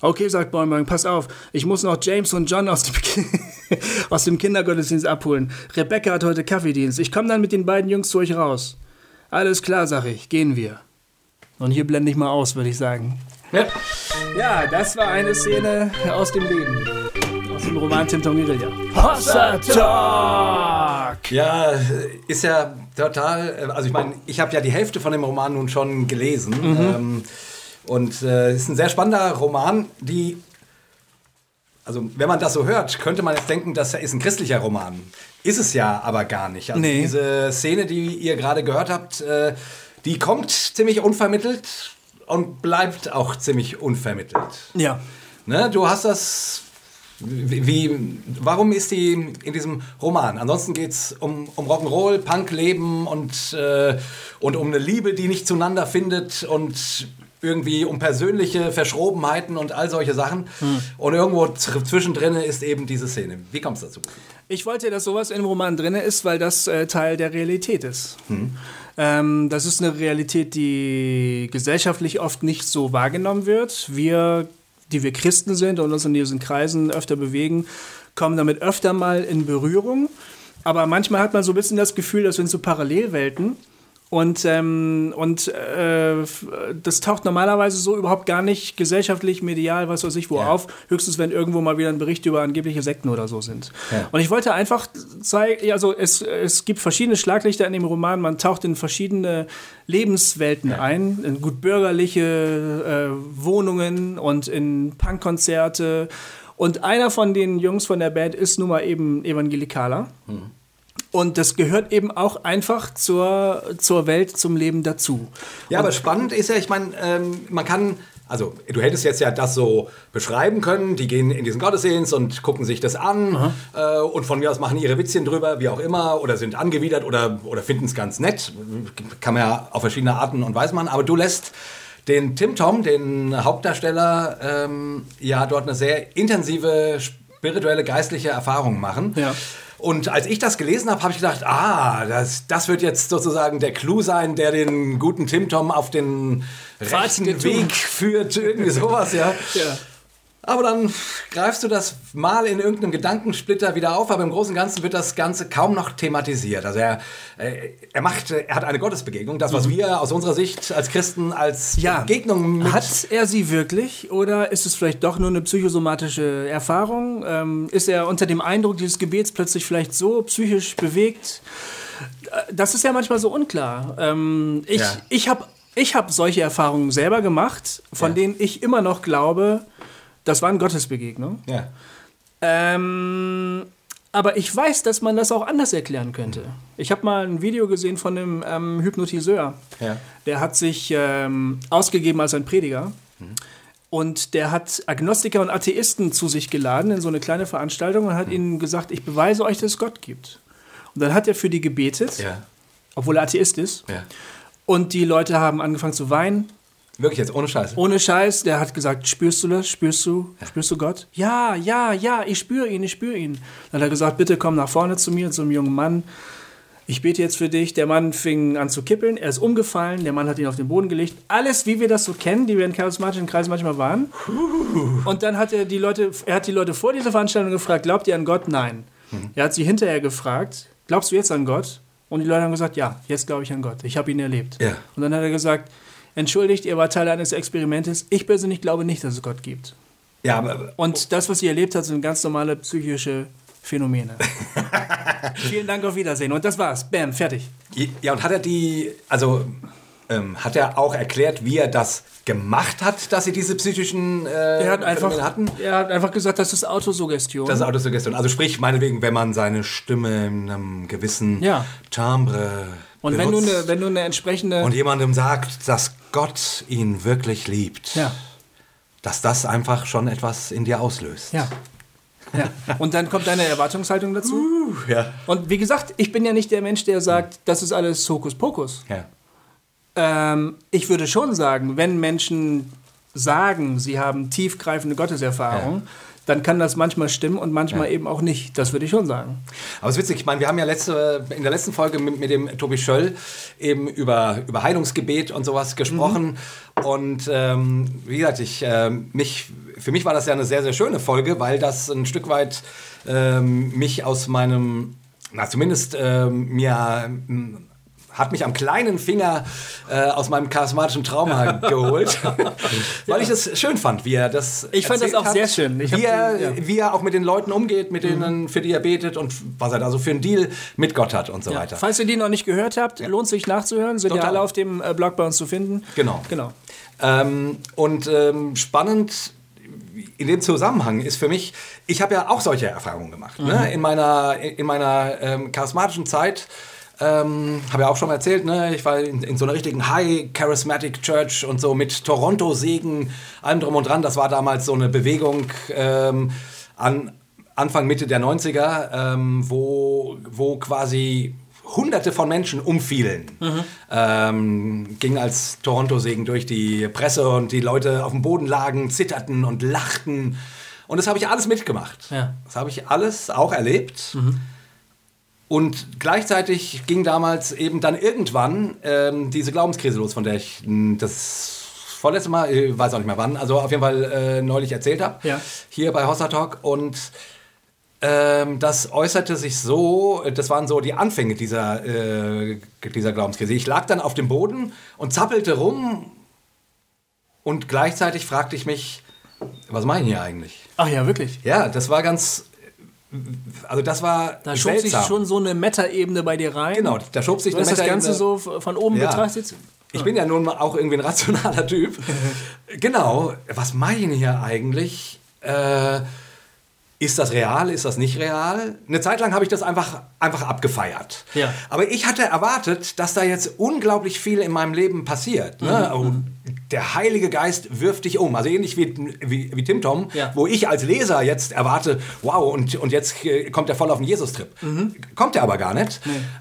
Okay, sagt Bäumling, pass auf, ich muss noch James und John aus dem aus dem Kindergottesdienst abholen. Rebecca hat heute Kaffeedienst. Ich komme dann mit den beiden Jungs zu euch raus. Alles klar, sag ich. Gehen wir. Und hier blende ich mal aus, würde ich sagen. Ja. Ja, das war eine Szene aus dem Leben. Aus dem Roman Tim Tom Guerilla. Hossa Talk! Ja, ist ja total. Also ich meine, ich habe ja die Hälfte von dem Roman nun schon gelesen. Ähm, und äh, ist ein sehr spannender Roman, die. Also, wenn man das so hört, könnte man jetzt denken, das ist ein christlicher Roman. Ist es ja aber gar nicht. Also Nee. diese Szene, die ihr gerade gehört habt, äh, die kommt ziemlich unvermittelt und bleibt auch ziemlich unvermittelt. Ja. Ne, du hast das. Wie, warum ist die in diesem Roman? Ansonsten geht es um, um Rock'n'Roll, Punkleben und, äh, und um eine Liebe, die nicht zueinander findet und irgendwie um persönliche Verschrobenheiten und all solche Sachen. Und irgendwo zwischendrin ist eben diese Szene. Wie kommt es dazu? Ich wollte, dass sowas im Roman drin ist, weil das äh, Teil der Realität ist. Ähm, das ist eine Realität, die gesellschaftlich oft nicht so wahrgenommen wird. Wir, die wir Christen sind und uns in diesen Kreisen öfter bewegen, kommen damit öfter mal in Berührung. Aber manchmal hat man so ein bisschen das Gefühl, das sind so Parallelwelten. Und, ähm, und äh, das taucht normalerweise so überhaupt gar nicht gesellschaftlich, medial, was weiß ich, wo Ja. auf. Höchstens, wenn irgendwo mal wieder ein Bericht über angebliche Sekten oder so sind. Ja. Und ich wollte einfach zeigen, also es, es gibt verschiedene Schlaglichter in dem Roman, man taucht in verschiedene Lebenswelten ein, in gut bürgerliche äh, Wohnungen und in Punkkonzerte. Und einer von den Jungs von der Band ist nun mal eben Evangelikaler. Und das gehört eben auch einfach zur, zur Welt, zum Leben dazu. Ja, aber spannend ist ja, ich meine, ähm, man kann, also du hättest jetzt ja das so beschreiben können, die gehen in diesen Gottesdienst und gucken sich das an äh, und von mir aus machen ihre Witzchen drüber, wie auch immer, oder sind angewidert oder, oder finden es ganz nett. Kann man ja auf verschiedene Arten und Weisen machen, aber du lässt den Tim Tom, den Hauptdarsteller, ähm, ja dort eine sehr intensive spirituelle, geistliche Erfahrung machen. Ja. Und als ich das gelesen habe, habe ich gedacht, ah, das, das wird jetzt sozusagen der Clou sein, der den guten Tim Tom auf den Pfad rechten. Weg führt, irgendwie sowas, ja. Ja. Aber dann greifst du das mal in irgendeinem Gedankensplitter wieder auf, aber im Großen und Ganzen wird das Ganze kaum noch thematisiert. Also er, äh, er macht, er hat eine Gottesbegegnung, das, was wir aus unserer Sicht als Christen als Ja. Begegnung Hat er sie wirklich oder ist es vielleicht doch nur eine psychosomatische Erfahrung? Ähm, ist er unter dem Eindruck dieses Gebets plötzlich vielleicht so psychisch bewegt? Äh, Das ist ja manchmal so unklar. Ähm, ich Ja. ich habe ich hab solche Erfahrungen selber gemacht, von Ja. denen ich immer noch glaube, das waren Gottesbegegnungen. ja. Ähm, aber ich weiß, dass man das auch anders erklären könnte. Ich habe mal ein Video gesehen von einem ähm, Hypnotiseur. Ja. Der hat sich ähm, ausgegeben als ein Prediger. Und der hat Agnostiker und Atheisten zu sich geladen in so eine kleine Veranstaltung und hat ihnen gesagt, ich beweise euch, dass es Gott gibt. Und dann hat er für die gebetet, ja. obwohl er Atheist ist. ja. Und die Leute haben angefangen zu weinen. Wirklich jetzt, ohne Scheiße. Ohne Scheiß, der hat gesagt, spürst du das? Spürst du? Spürst du Gott? Ja, ja, ja, ich spüre ihn, ich spüre ihn. Dann hat er gesagt, bitte komm nach vorne zu mir, zu einem jungen Mann. Ich bete jetzt für dich. Der Mann fing an zu kippeln, er ist umgefallen, der Mann hat ihn auf den Boden gelegt. Alles, wie wir das so kennen, die wir in charismatischen Kreisen manchmal waren. Und dann hat er die Leute, er hat die Leute vor dieser Veranstaltung gefragt, glaubt ihr an Gott? Nein. Er hat sie hinterher gefragt, glaubst du jetzt an Gott? Und die Leute haben gesagt, ja, jetzt glaube ich an Gott. Ich habe ihn erlebt. Ja. Und dann hat er gesagt, entschuldigt, ihr wart Teil eines Experimentes. Ich persönlich glaube nicht, dass es Gott gibt. Ja, aber Und das, was ihr erlebt habt, sind ganz normale psychische Phänomene. Vielen Dank, auf Wiedersehen. Und das war's. Bam, fertig. Ja, und hat er die, also ähm, hat er auch erklärt, wie er das gemacht hat, dass sie diese psychischen äh, Er hat, einfach, Phänomene hatten? er hat einfach gesagt, das ist Autosuggestion. Das ist Autosuggestion. Also sprich, meinetwegen, wenn man seine Stimme in einem gewissen Ja. Timbre und wenn du, eine, wenn du eine entsprechende. und jemandem sagt, dass Gott ihn wirklich liebt, ja, dass das einfach schon etwas in dir auslöst. ja. ja. Und dann kommt deine Erwartungshaltung dazu. Ja. Und wie gesagt, ich bin ja nicht der Mensch, der sagt, das ist alles Hokuspokus. ja. Ähm, ich würde schon sagen, wenn Menschen sagen, sie haben tiefgreifende Gotteserfahrung, dann kann das manchmal stimmen und manchmal eben auch nicht. Das würde ich schon sagen. Aber es ist witzig, ich meine, wir haben ja letzte, in der letzten Folge mit, mit dem Tobi Schöll eben über, über Heilungsgebet und sowas gesprochen. Und ähm, wie gesagt, ich, äh, mich, für mich war das ja eine sehr, sehr schöne Folge, weil das ein Stück weit ähm, mich aus meinem, na zumindest ähm, mir ähm, hat mich am kleinen Finger äh, aus meinem charismatischen Trauma geholt, weil ich es schön fand, wie er das Ich fand das auch hat, sehr schön. Wie, hab er, ja. Mhm. wie er auch mit den Leuten umgeht, mit denen, für die er betet und was er da so für einen Deal mit Gott hat und so Ja. weiter. Falls ihr die noch nicht gehört habt, lohnt sich nachzuhören. Sind ja Total. alle auf dem äh, Blog bei uns zu finden. Genau. Genau. Ähm, und ähm, spannend in dem Zusammenhang ist für mich, ich habe ja auch solche Erfahrungen gemacht. Mhm. Ne? In meiner, in meiner ähm, charismatischen Zeit. Ähm, habe ja auch schon mal erzählt, ne? ich war in, in so einer richtigen High Charismatic Church und so mit Toronto-Segen, allem drum und dran. Das war damals so eine Bewegung ähm, an Anfang, Mitte der 90er, ähm, wo, wo quasi Hunderte von Menschen umfielen. Ähm, ging als Toronto-Segen durch die Presse und die Leute auf dem Boden lagen, zitterten und lachten. Und das habe ich alles mitgemacht. Ja. Das habe ich alles auch erlebt. Und gleichzeitig ging damals eben dann irgendwann ähm, diese Glaubenskrise los, von der ich mh, das vorletzte Mal, ich weiß auch nicht mehr wann, also auf jeden Fall äh, neulich erzählt habe. Ja. Hier bei Hossa Talk. Und ähm, das äußerte sich so, das waren so die Anfänge dieser, äh, dieser Glaubenskrise. Ich lag dann auf dem Boden und zappelte rum und gleichzeitig fragte ich mich, was mache ich hier eigentlich? Ach ja, wirklich. Ja, das war ganz, also das war Da schob sich seltsam. schon so eine Meta-Ebene bei dir rein. Genau, da schob sich Du hast das Ganze so von oben Ja. betrachtet. Ich bin ja nun mal auch irgendwie ein rationaler Typ. genau, was mache ich denn hier eigentlich? Äh, ist das real? Ist das nicht real? Eine Zeit lang habe ich das einfach, einfach abgefeiert. Ja. Aber ich hatte erwartet, dass da jetzt unglaublich viel in meinem Leben passiert. Ne? Mhm, Oh, der Heilige Geist wirft dich um. Also ähnlich wie, wie, wie Tim Tom, Ja. wo ich als Leser jetzt erwarte, wow, und, und jetzt äh, kommt er voll auf den Jesus-Trip. Mhm. Kommt er aber gar nicht.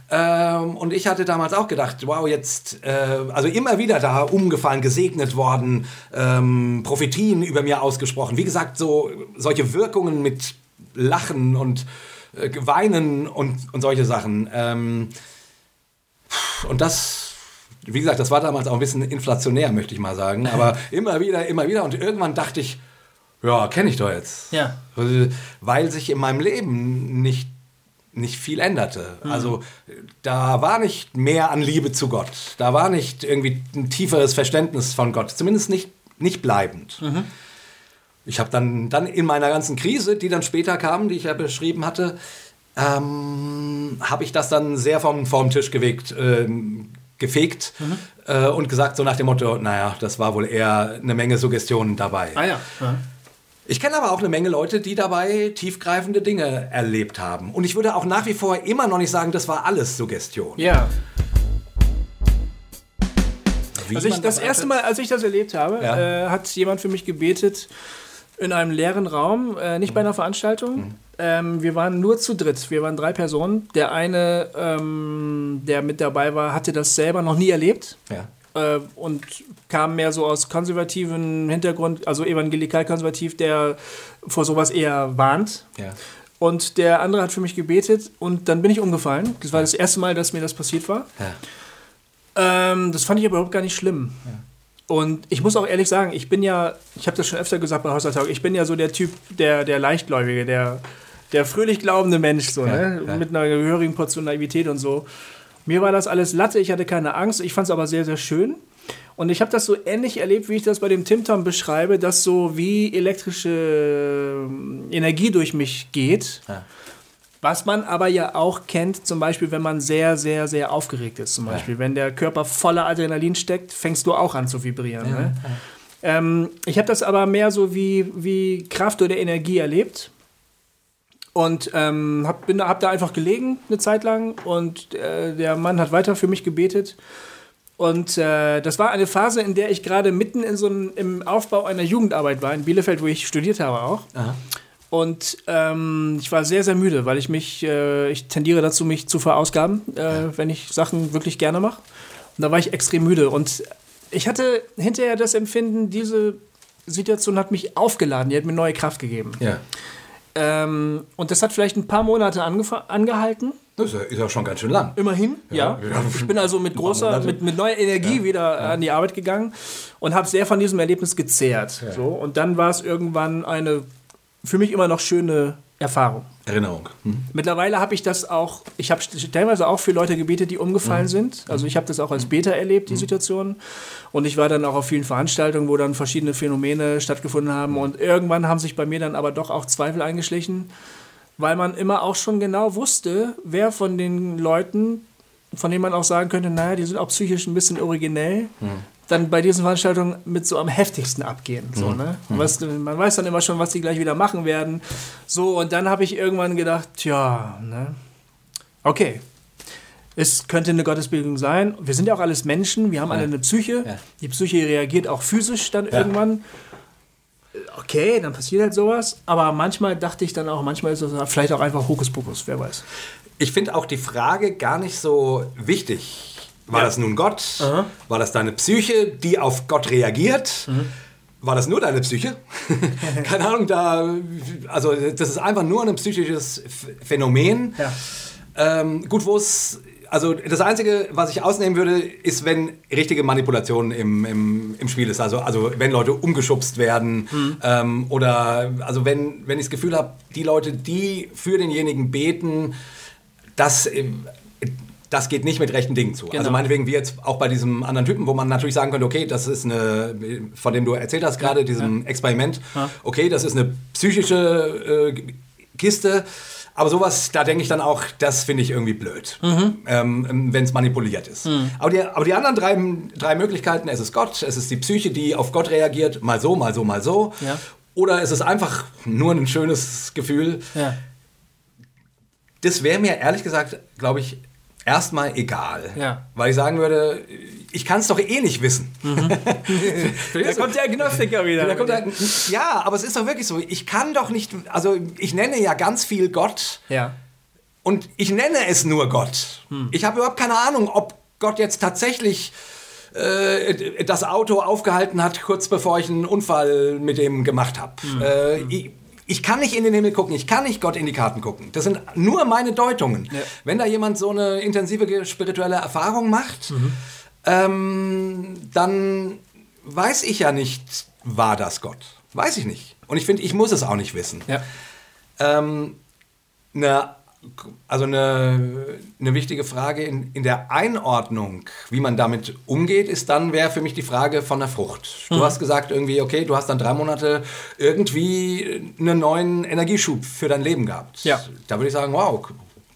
Ähm, und ich hatte damals auch gedacht, wow, jetzt, äh, also immer wieder da umgefallen, gesegnet worden, ähm, Prophetien über mir ausgesprochen. Wie gesagt, so solche Wirkungen mit Lachen und äh, Weinen und, und solche Sachen. Ähm, und das, wie gesagt, das war damals auch ein bisschen inflationär, möchte ich mal sagen. Aber immer wieder, immer wieder. Und irgendwann dachte ich, ja, kenne ich doch jetzt. Ja. Weil sich in meinem Leben nicht, nicht viel änderte. Mhm. Also da war nicht mehr an Liebe zu Gott. Da war nicht irgendwie ein tieferes Verständnis von Gott. Zumindest nicht, nicht bleibend. Mhm. Ich habe dann, dann in meiner ganzen Krise, die dann später kam, die ich ja beschrieben hatte, ähm, habe ich das dann sehr vom, vom Tisch gewegt, ähm, gefegt Mhm. äh, und gesagt, so nach dem Motto, naja, das war wohl eher eine Menge Suggestionen dabei. Ah ja. ja. Ich kenne aber auch eine Menge Leute, die dabei tiefgreifende Dinge erlebt haben. Und ich würde auch nach wie vor immer noch nicht sagen, das war alles Suggestion. Ja. Wie Also ich, das erste Mal, als ich das erlebt habe, Ja. äh, hat jemand für mich gebetet in einem leeren Raum, äh, nicht bei einer Veranstaltung. Mhm. Ähm, wir waren nur zu dritt. Wir waren drei Personen. Der eine, ähm, der mit dabei war, hatte das selber noch nie erlebt. Ja. äh, und kam mehr so aus konservativen Hintergrund, also evangelikal-konservativ, der vor sowas eher warnt. Ja. Und der andere hat für mich gebetet und dann bin ich umgefallen. Das war das erste Mal, dass mir das passiert war. Ja. Ähm, das fand ich aber überhaupt gar nicht schlimm. Und ich muss auch ehrlich sagen, ich bin ja, ich habe das schon öfter gesagt bei Haushaltag, ich bin ja so der Typ, der, der Leichtgläubige, der, der fröhlich glaubende Mensch, so, Ja, ne? ja. mit einer gehörigen Portion Naivität und so. Mir war das alles Latte, ich hatte keine Angst, ich fand es aber sehr, sehr schön. Und ich habe das so ähnlich erlebt, wie ich das bei dem Tim-Tom beschreibe, dass so wie elektrische ähm, Energie durch mich geht. Ja. Was man aber ja auch kennt, zum Beispiel, wenn man sehr, sehr, sehr aufgeregt ist. Zum Beispiel, wenn der Körper voller Adrenalin steckt, fängst du auch an zu vibrieren. ne? Ähm, ich habe das aber mehr so wie, wie Kraft oder Energie erlebt. Und ähm, hab, bin, hab da einfach gelegen eine Zeit lang und äh, der Mann hat weiter für mich gebetet. Und äh, das war eine Phase, in der ich gerade mitten in so einem, im Aufbau einer Jugendarbeit war, in Bielefeld, wo ich studiert habe auch. Aha. Und ähm, ich war sehr, sehr müde, weil ich mich, äh, ich tendiere dazu, mich zu verausgaben, äh, wenn ich Sachen wirklich gerne mache. Und da war ich extrem müde. Und ich hatte hinterher das Empfinden, diese Situation hat mich aufgeladen, die hat mir neue Kraft gegeben. Ja. Ähm, und das hat vielleicht ein paar Monate angehalten. Das ist ja, ist ja, schon ganz schön lang. Immerhin, ja. ja. Ich bin also mit großer, mit, mit neuer Energie ja. wieder ja. an die Arbeit gegangen und habe sehr von diesem Erlebnis gezehrt. So. Und dann war es irgendwann eine für mich immer noch schöne Erfahrung. Erinnerung. Mhm. Mittlerweile habe ich das auch, ich habe teilweise auch für Leute gebetet, die umgefallen mhm. sind. Also ich habe das auch als Beta erlebt, die mhm. Situation. Und ich war dann auch auf vielen Veranstaltungen, wo dann verschiedene Phänomene stattgefunden haben. Und irgendwann haben sich bei mir dann aber doch auch Zweifel eingeschlichen, weil man immer auch schon genau wusste, wer von den Leuten, von denen man auch sagen könnte, naja, die sind auch psychisch ein bisschen originell, mhm dann bei diesen Veranstaltungen mit so am heftigsten abgehen. So, mhm. ne? Mhm. Was, man weiß dann immer schon, was die gleich wieder machen werden. So, und dann habe ich irgendwann gedacht, tja, ne? okay. Es könnte eine Gottesbildung sein. Wir sind ja auch alles Menschen, wir haben ja. alle eine Psyche. Ja. Die Psyche reagiert auch physisch dann ja. irgendwann. Okay, dann passiert halt sowas. Aber manchmal dachte ich dann auch, manchmal ist es vielleicht auch einfach Hokuspokus, wer weiß. Ich finde auch die Frage gar nicht so wichtig war ja. das nun Gott? Aha. War das deine Psyche, die auf Gott reagiert? Mhm. War das nur deine Psyche? Keine Ahnung, da, also das ist einfach nur ein psychisches Phänomen. Ja. Ähm, gut, wo es, also das Einzige, was ich ausnehmen würde, ist, wenn richtige Manipulation im, im, im Spiel ist. Also, also wenn Leute umgeschubst werden mhm. ähm, oder also wenn, wenn ich das Gefühl habe, die Leute, die für denjenigen beten, dass das geht nicht mit rechten Dingen zu. Also genau. Also meinetwegen wie jetzt auch bei diesem anderen Typen, wo man natürlich sagen könnte, okay, das ist eine, von dem du erzählt hast gerade, diesem ja. Experiment, ja. okay, das ist eine psychische äh, Kiste. Aber sowas, da denke ich dann auch, das finde ich irgendwie blöd, mhm. ähm, wenn es manipuliert ist. Mhm. Aber, die, aber die anderen drei, drei Möglichkeiten, es ist Gott, es ist die Psyche, die auf Gott reagiert, mal so, mal so, mal so. Ja. Oder es ist einfach nur ein schönes Gefühl. Ja. Das wäre mir ehrlich gesagt, glaube ich, erstmal egal. Ja. Weil ich sagen würde, ich kann es doch eh nicht wissen. Mhm. da kommt der Agnostiker wieder. Da der, ja, aber es ist doch wirklich so. Ich kann doch nicht, also ich nenne ja ganz viel Gott. Ja. Und ich nenne es nur Gott. Hm. Ich habe überhaupt keine Ahnung, ob Gott jetzt tatsächlich äh, das Auto aufgehalten hat, kurz bevor ich einen Unfall mit dem gemacht habe. Hm. Äh, hm. Ich kann nicht in den Himmel gucken, ich kann nicht Gott in die Karten gucken. Das sind nur meine Deutungen. Ja. Wenn da jemand so eine intensive spirituelle Erfahrung macht, mhm. ähm, dann weiß ich ja nicht, war das Gott. Weiß ich nicht. Und ich finde, ich muss es auch nicht wissen. Ja. Ähm, eine also eine, eine wichtige Frage in, in der Einordnung, wie man damit umgeht, ist dann, wäre für mich die Frage von der Frucht. Du mhm. hast gesagt irgendwie, okay, du hast dann drei Monate irgendwie einen neuen Energieschub für dein Leben gehabt. Ja. Da würde ich sagen, wow,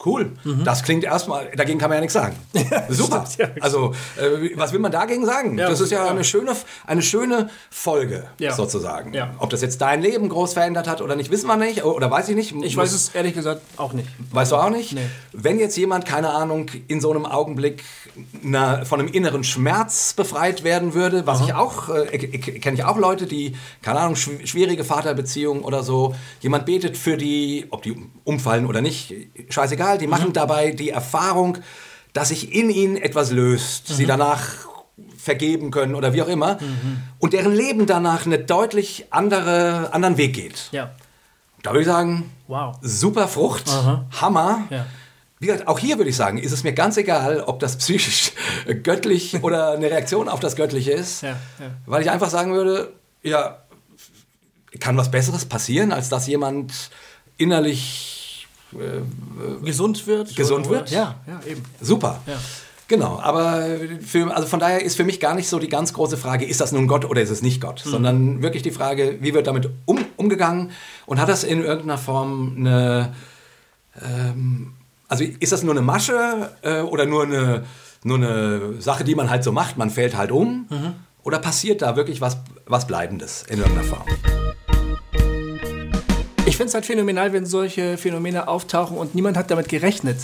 Cool. Mhm. Das klingt erstmal, dagegen kann man ja nichts sagen. Super. Ja, also, äh, was will man dagegen sagen? Ja, das ist ja, ja, Eine, schöne, eine schöne Folge, sozusagen. Ob das jetzt dein Leben groß verändert hat oder nicht, wissen wir nicht. Oder weiß ich nicht. Ich weiß es ehrlich gesagt auch nicht. Weißt du auch nicht? Nee. Wenn jetzt jemand, keine Ahnung, in so einem Augenblick na, von einem inneren Schmerz befreit werden würde, was Aha. ich auch, äh, kenne ich auch Leute, die, keine Ahnung, schwierige Vaterbeziehungen oder so, jemand betet für die, ob die umfallen oder nicht, scheißegal Potenzial, die machen mhm. dabei die Erfahrung, dass sich in ihnen etwas löst, mhm. sie danach vergeben können oder wie auch immer mhm. und deren Leben danach einen deutlich andere, anderen Weg geht. Ja. Da würde ich sagen, wow. super Frucht, Aha. Hammer. Ja. Wie gesagt, auch hier würde ich sagen, ist es mir ganz egal, ob das psychisch göttlich oder eine Reaktion auf das Göttliche ist, ja. weil ich einfach sagen würde, ja, kann was Besseres passieren, als dass jemand innerlich äh, gesund wird. Gesund oder, wird? Ja, ja, eben. Super. Ja. Genau, aber für, also von daher ist für mich gar nicht so die ganz große Frage, ist das nun Gott oder ist es nicht Gott, mhm. sondern wirklich die Frage, wie wird damit um, umgegangen und hat das in irgendeiner Form eine, ähm, also ist das nur eine Masche äh, oder nur eine, nur eine Sache, die man halt so macht, man fällt halt um mhm. oder passiert da wirklich was, was Bleibendes in irgendeiner Form? Ich finde es halt phänomenal, wenn solche Phänomene auftauchen und niemand hat damit gerechnet.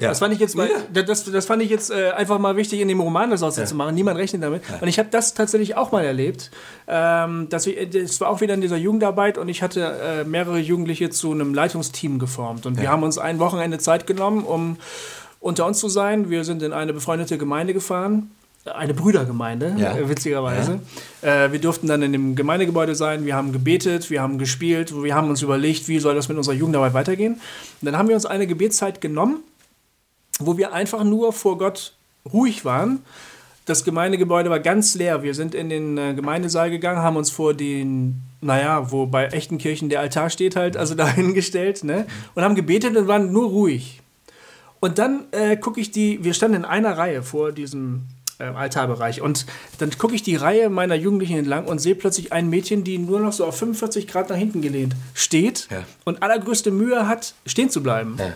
Ja. Das fand ich jetzt, mal, ja. das, das fand ich jetzt äh, einfach mal wichtig, in dem Roman das auszumachen. Ja. Niemand rechnet damit. Und ich habe das tatsächlich auch mal erlebt. Ähm, dass ich, das war auch wieder in dieser Jugendarbeit und ich hatte äh, mehrere Jugendliche zu einem Leitungsteam geformt. Und wir haben uns ein Wochenende Zeit genommen, um unter uns zu sein. Wir sind in eine befreundete Gemeinde gefahren eine Brüdergemeinde, Ja. äh, witzigerweise. Äh, wir durften dann in dem Gemeindegebäude sein, wir haben gebetet, wir haben gespielt, wir haben uns überlegt, wie soll das mit unserer Jugendarbeit weitergehen. Und dann haben wir uns eine Gebetszeit genommen, wo wir einfach nur vor Gott ruhig waren. Das Gemeindegebäude war ganz leer. Wir sind in den äh, Gemeindesaal gegangen, haben uns vor den, naja, wo bei echten Kirchen der Altar steht halt, also dahingestellt, ne? Und haben gebetet und waren nur ruhig. Und dann äh, gucke ich die, wir standen in einer Reihe vor diesem äh, Altarbereich und dann gucke ich die Reihe meiner Jugendlichen entlang und sehe plötzlich ein Mädchen, die nur noch so auf 45 Grad nach hinten gelehnt steht Ja. und allergrößte Mühe hat, stehen zu bleiben. Ja.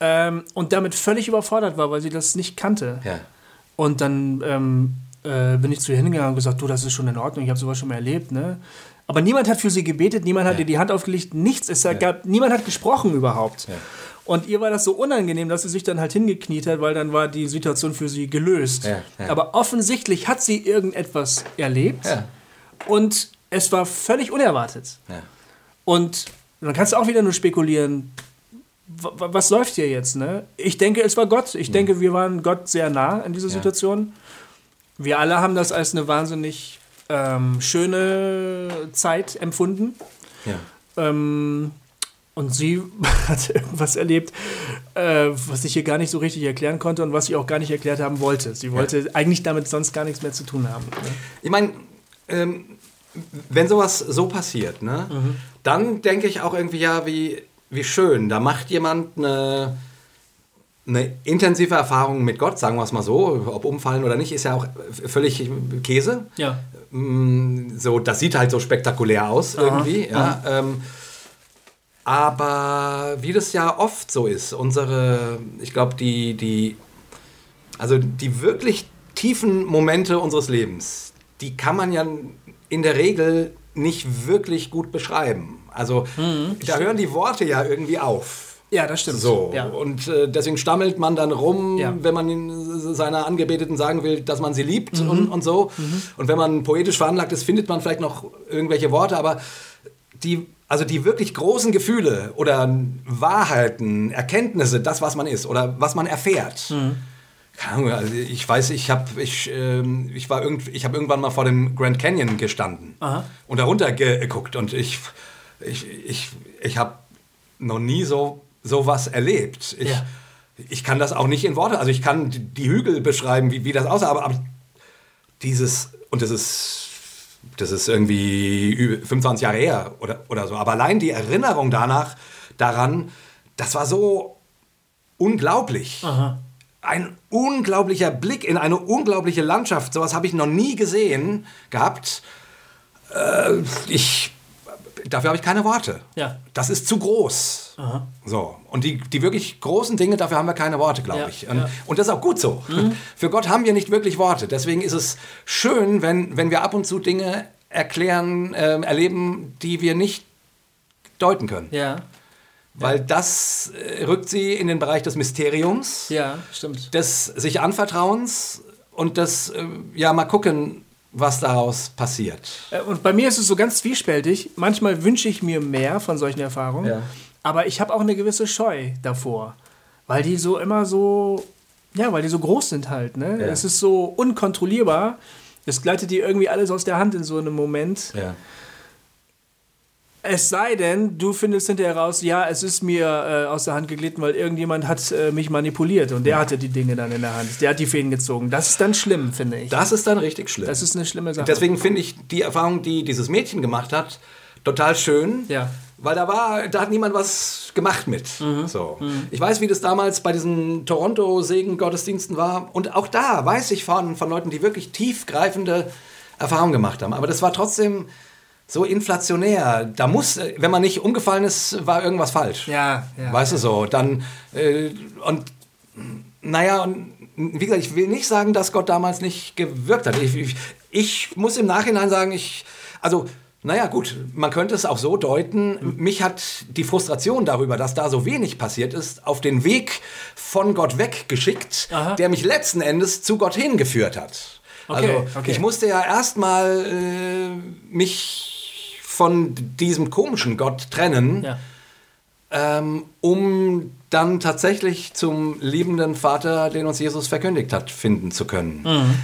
Ähm, und damit völlig überfordert war, weil sie das nicht kannte. Ja. Und dann ähm, äh, bin ich zu ihr hingegangen und gesagt, du, das ist schon in Ordnung, ich habe sowas schon mal erlebt, ne? Aber niemand hat für sie gebetet, niemand hat ihr die Hand aufgelegt, nichts. Es gab, niemand hat gesprochen überhaupt. Und ihr war das so unangenehm, dass sie sich dann halt hingekniet hat, weil dann war die Situation für sie gelöst. Ja, ja. Aber offensichtlich hat sie irgendetwas erlebt Ja. und es war völlig unerwartet. Und dann kannst du auch wieder nur spekulieren, wa- wa- was läuft hier jetzt? Ne? Ich denke, es war Gott. Ich denke, wir waren Gott sehr nah in dieser. Situation. Wir alle haben das als eine wahnsinnig ähm, schöne Zeit empfunden. Ja. Ähm, und sie hat irgendwas erlebt, äh, was ich hier gar nicht so richtig erklären konnte und was ich auch gar nicht erklärt haben wollte. Sie wollte eigentlich damit sonst gar nichts mehr zu tun haben. Ne? Ich meine, ähm, wenn sowas so passiert, ne, dann denke ich auch irgendwie, ja, wie, wie schön. Da macht jemand eine, eine intensive Erfahrung mit Gott, sagen wir es mal so. Ob umfallen oder nicht, ist ja auch völlig Käse. Ja. Mm, So, das sieht halt so spektakulär aus irgendwie. Ja, ähm, aber wie das ja oft so ist, unsere, ich glaube, die, die, also die wirklich tiefen Momente unseres Lebens, die kann man ja in der Regel nicht wirklich gut beschreiben. Also da hören die Worte ja irgendwie auf. Ja, das stimmt. So, Ja. und äh, deswegen stammelt man dann rum, Ja. wenn man seiner Angebeteten sagen will, dass man sie liebt Mhm. und, und so. Und wenn man poetisch veranlagt ist, findet man vielleicht noch irgendwelche Worte, aber die, also die wirklich großen Gefühle oder Wahrheiten, Erkenntnisse, das, was man ist oder was man erfährt. Mhm. Also ich weiß, ich habe ich, ähm, ich war irgend, ich hab irgendwann mal vor dem Grand Canyon gestanden Aha. und darunter geguckt und ich, ich, ich, ich habe noch nie so sowas erlebt. Ich, Ja. ich kann das auch nicht in Worte, also ich kann die- die Hügel beschreiben, wie, wie das aussah, aber, aber dieses, und das ist, das ist irgendwie über 25 Jahre her oder, oder so, aber allein die Erinnerung danach, daran, das war so unglaublich. Aha. Ein unglaublicher Blick in eine unglaubliche Landschaft. Sowas habe ich noch nie gesehen gehabt. Äh, ich, dafür habe ich keine Worte. Ja. Das ist zu groß. Aha. So. Und die, die wirklich großen Dinge, dafür haben wir keine Worte, glaube Ja, ich. Und, ja. Mhm. und das ist auch gut so. Für Gott haben wir nicht wirklich Worte. Deswegen ist es schön, wenn, wenn wir ab und zu Dinge erklären, ähm, erleben, die wir nicht deuten können. Ja. Weil das äh, rückt sie in den Bereich des Mysteriums Ja, stimmt. des sich Anvertrauens und des, äh, ja, mal gucken, was daraus passiert. Äh, Und bei mir ist es so ganz zwiespältig. Manchmal wünsche ich mir mehr von solchen Erfahrungen, Ja. aber ich habe auch eine gewisse Scheu davor, weil die so immer so, ja, weil die so groß sind halt. Ne? Ja. Es ist so unkontrollierbar. Es gleitet dir irgendwie alles aus der Hand in so einem Moment. Ja. Es sei denn, du findest hinterher raus, ja, es ist mir äh, aus der Hand geglitten, weil irgendjemand hat äh, mich manipuliert und der hatte die Dinge dann in der Hand. Der hat die Fäden gezogen. Das ist dann schlimm, finde ich. Das ist dann richtig schlimm. Das ist eine schlimme Sache. Deswegen finde ich die Erfahrung, die dieses Mädchen gemacht hat, total schön. Ja. Weil da war, da hat niemand was gemacht mit. Mhm. So. Ich weiß, wie das damals bei diesen Toronto-Segen-Gottesdiensten war. Und auch da weiß ich von, von Leuten, die wirklich tiefgreifende Erfahrungen gemacht haben. Aber das war trotzdem so inflationär. Da muss, wenn man nicht umgefallen ist, war irgendwas falsch. Ja, ja. Weißt du so, dann äh, und naja, und wie gesagt, ich will nicht sagen, dass Gott damals nicht gewirkt hat. Ich, ich, ich muss im Nachhinein sagen, ich, also, naja, gut, man könnte es auch so deuten, mich hat die Frustration darüber, dass da so wenig passiert ist, auf den Weg von Gott weggeschickt, Aha. der mich letzten Endes zu Gott hingeführt hat. Okay, also, okay. ich musste ja erstmal äh, mich von diesem komischen Gott trennen, Ja. ähm, um dann tatsächlich zum liebenden Vater, den uns Jesus verkündigt hat, finden zu können. Mhm.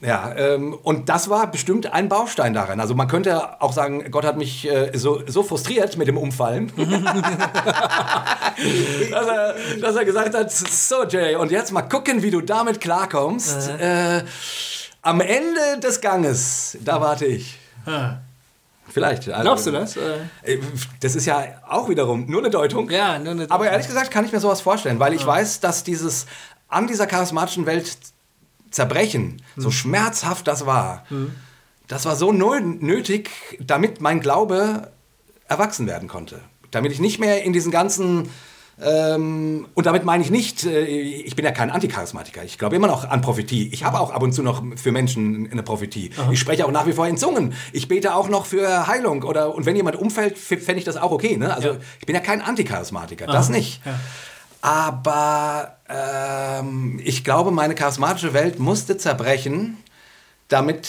Ja, ähm, und das war bestimmt ein Baustein daran. Also man könnte auch sagen, Gott hat mich äh, so, so frustriert mit dem Umfallen, dass, er, dass, er, gesagt hat, so Jay, und jetzt mal gucken, wie du damit klarkommst. Äh, am Ende des Ganges, da warte ich. Vielleicht. Also, Glaubst du das? Äh, das ist ja auch wiederum nur eine Deutung. Ja, nur eine Deutung. Aber ehrlich gesagt kann ich mir sowas vorstellen, weil ich ja. weiß, dass dieses an dieser charismatischen Welt zerbrechen, hm. so schmerzhaft das war, hm. das war so nötig, damit mein Glaube erwachsen werden konnte. Damit ich nicht mehr in diesen ganzen ähm, und damit meine ich nicht, äh, ich bin ja kein Anticharismatiker. Ich glaube immer noch an Prophetie. Ich habe auch ab und zu noch für Menschen eine Prophetie. Aha. Ich spreche auch nach wie vor in Zungen. Ich bete auch noch für Heilung. Oder, und wenn jemand umfällt, fände ich das auch okay. Ne? Also ja. ich bin ja kein Anticharismatiker. Aha. Das nicht. Ja. Aber ähm, ich glaube, meine charismatische Welt musste zerbrechen, damit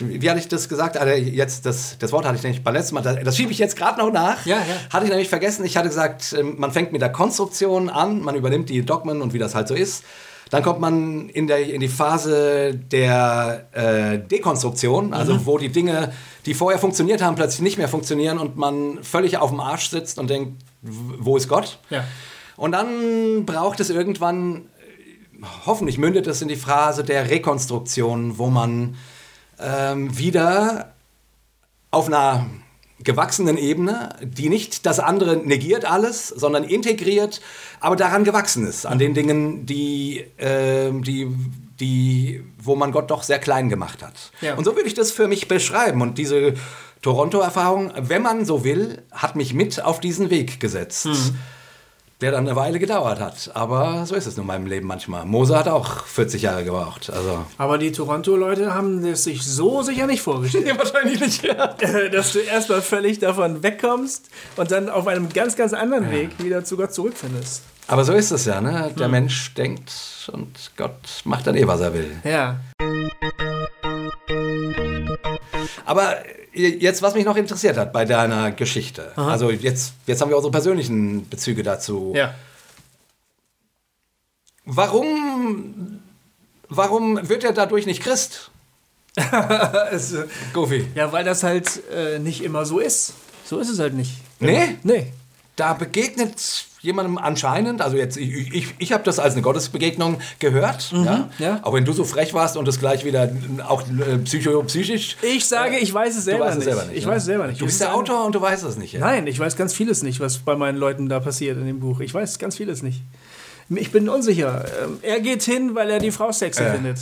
wie hatte ich das gesagt? Also jetzt, das, das Wort hatte ich nämlich beim letzten Mal, das, das schiebe ich jetzt gerade noch nach. Ja, ja. Hatte ich nämlich vergessen. Ich hatte gesagt, ähm, man fängt mit der Konstruktion an, man übernimmt die Dogmen und wie das halt so ist. Dann kommt man in, der, in die Phase der äh, Dekonstruktion, also mhm. wo die Dinge, die vorher funktioniert haben, plötzlich nicht mehr funktionieren und man völlig auf dem Arsch sitzt und denkt, wo ist Gott? Ja. Und dann braucht es irgendwann, hoffentlich mündet es in die Phase der Rekonstruktion, wo man ähm, wieder auf einer gewachsenen Ebene, die nicht das andere negiert alles, sondern integriert, aber daran gewachsen ist, an den Dingen, die, äh, die, die, wo man Gott doch sehr klein gemacht hat. Ja. Und so würde ich das für mich beschreiben. Und diese Toronto-Erfahrung, wenn man so will, hat mich mit auf diesen Weg gesetzt. Mhm der dann eine Weile gedauert hat. Aber so ist es in meinem Leben manchmal. Mose hat auch 40 Jahre gebraucht. Also. Aber die Toronto-Leute haben es sich so sicher nicht vorgestellt. ja, wahrscheinlich nicht, ja. Dass du erstmal völlig davon wegkommst und dann auf einem ganz, ganz anderen ja. Weg wieder zu Gott zurückfindest. Aber so ist es ja, ne? Der hm. Mensch denkt und Gott macht dann eh, was er will. Ja. Aber jetzt, was mich noch interessiert hat bei deiner Geschichte. Aha. Also jetzt, jetzt haben wir unsere persönlichen Bezüge dazu. Ja. Warum, warum wird er dadurch nicht Christ? es, Goofy. Ja, weil das halt äh, nicht immer so ist. So ist es halt nicht. Nee? Nee. Da begegnet jemandem anscheinend, also jetzt, ich, ich, ich habe das als eine Gottesbegegnung gehört, mhm, ja? ja? Auch wenn du so frech warst und das gleich wieder auch äh, psycho, psychisch. Ich sage, äh, ich weiß es selber, nicht. selber nicht. Ich ne? weiß es selber nicht. Du bist der Autor und du weißt es nicht. Ja? Nein, ich weiß ganz vieles nicht, was bei meinen Leuten da passiert in dem Buch. Ich weiß ganz vieles nicht. Ich bin unsicher. Ähm, er geht hin, weil er die Frau sexy äh, findet.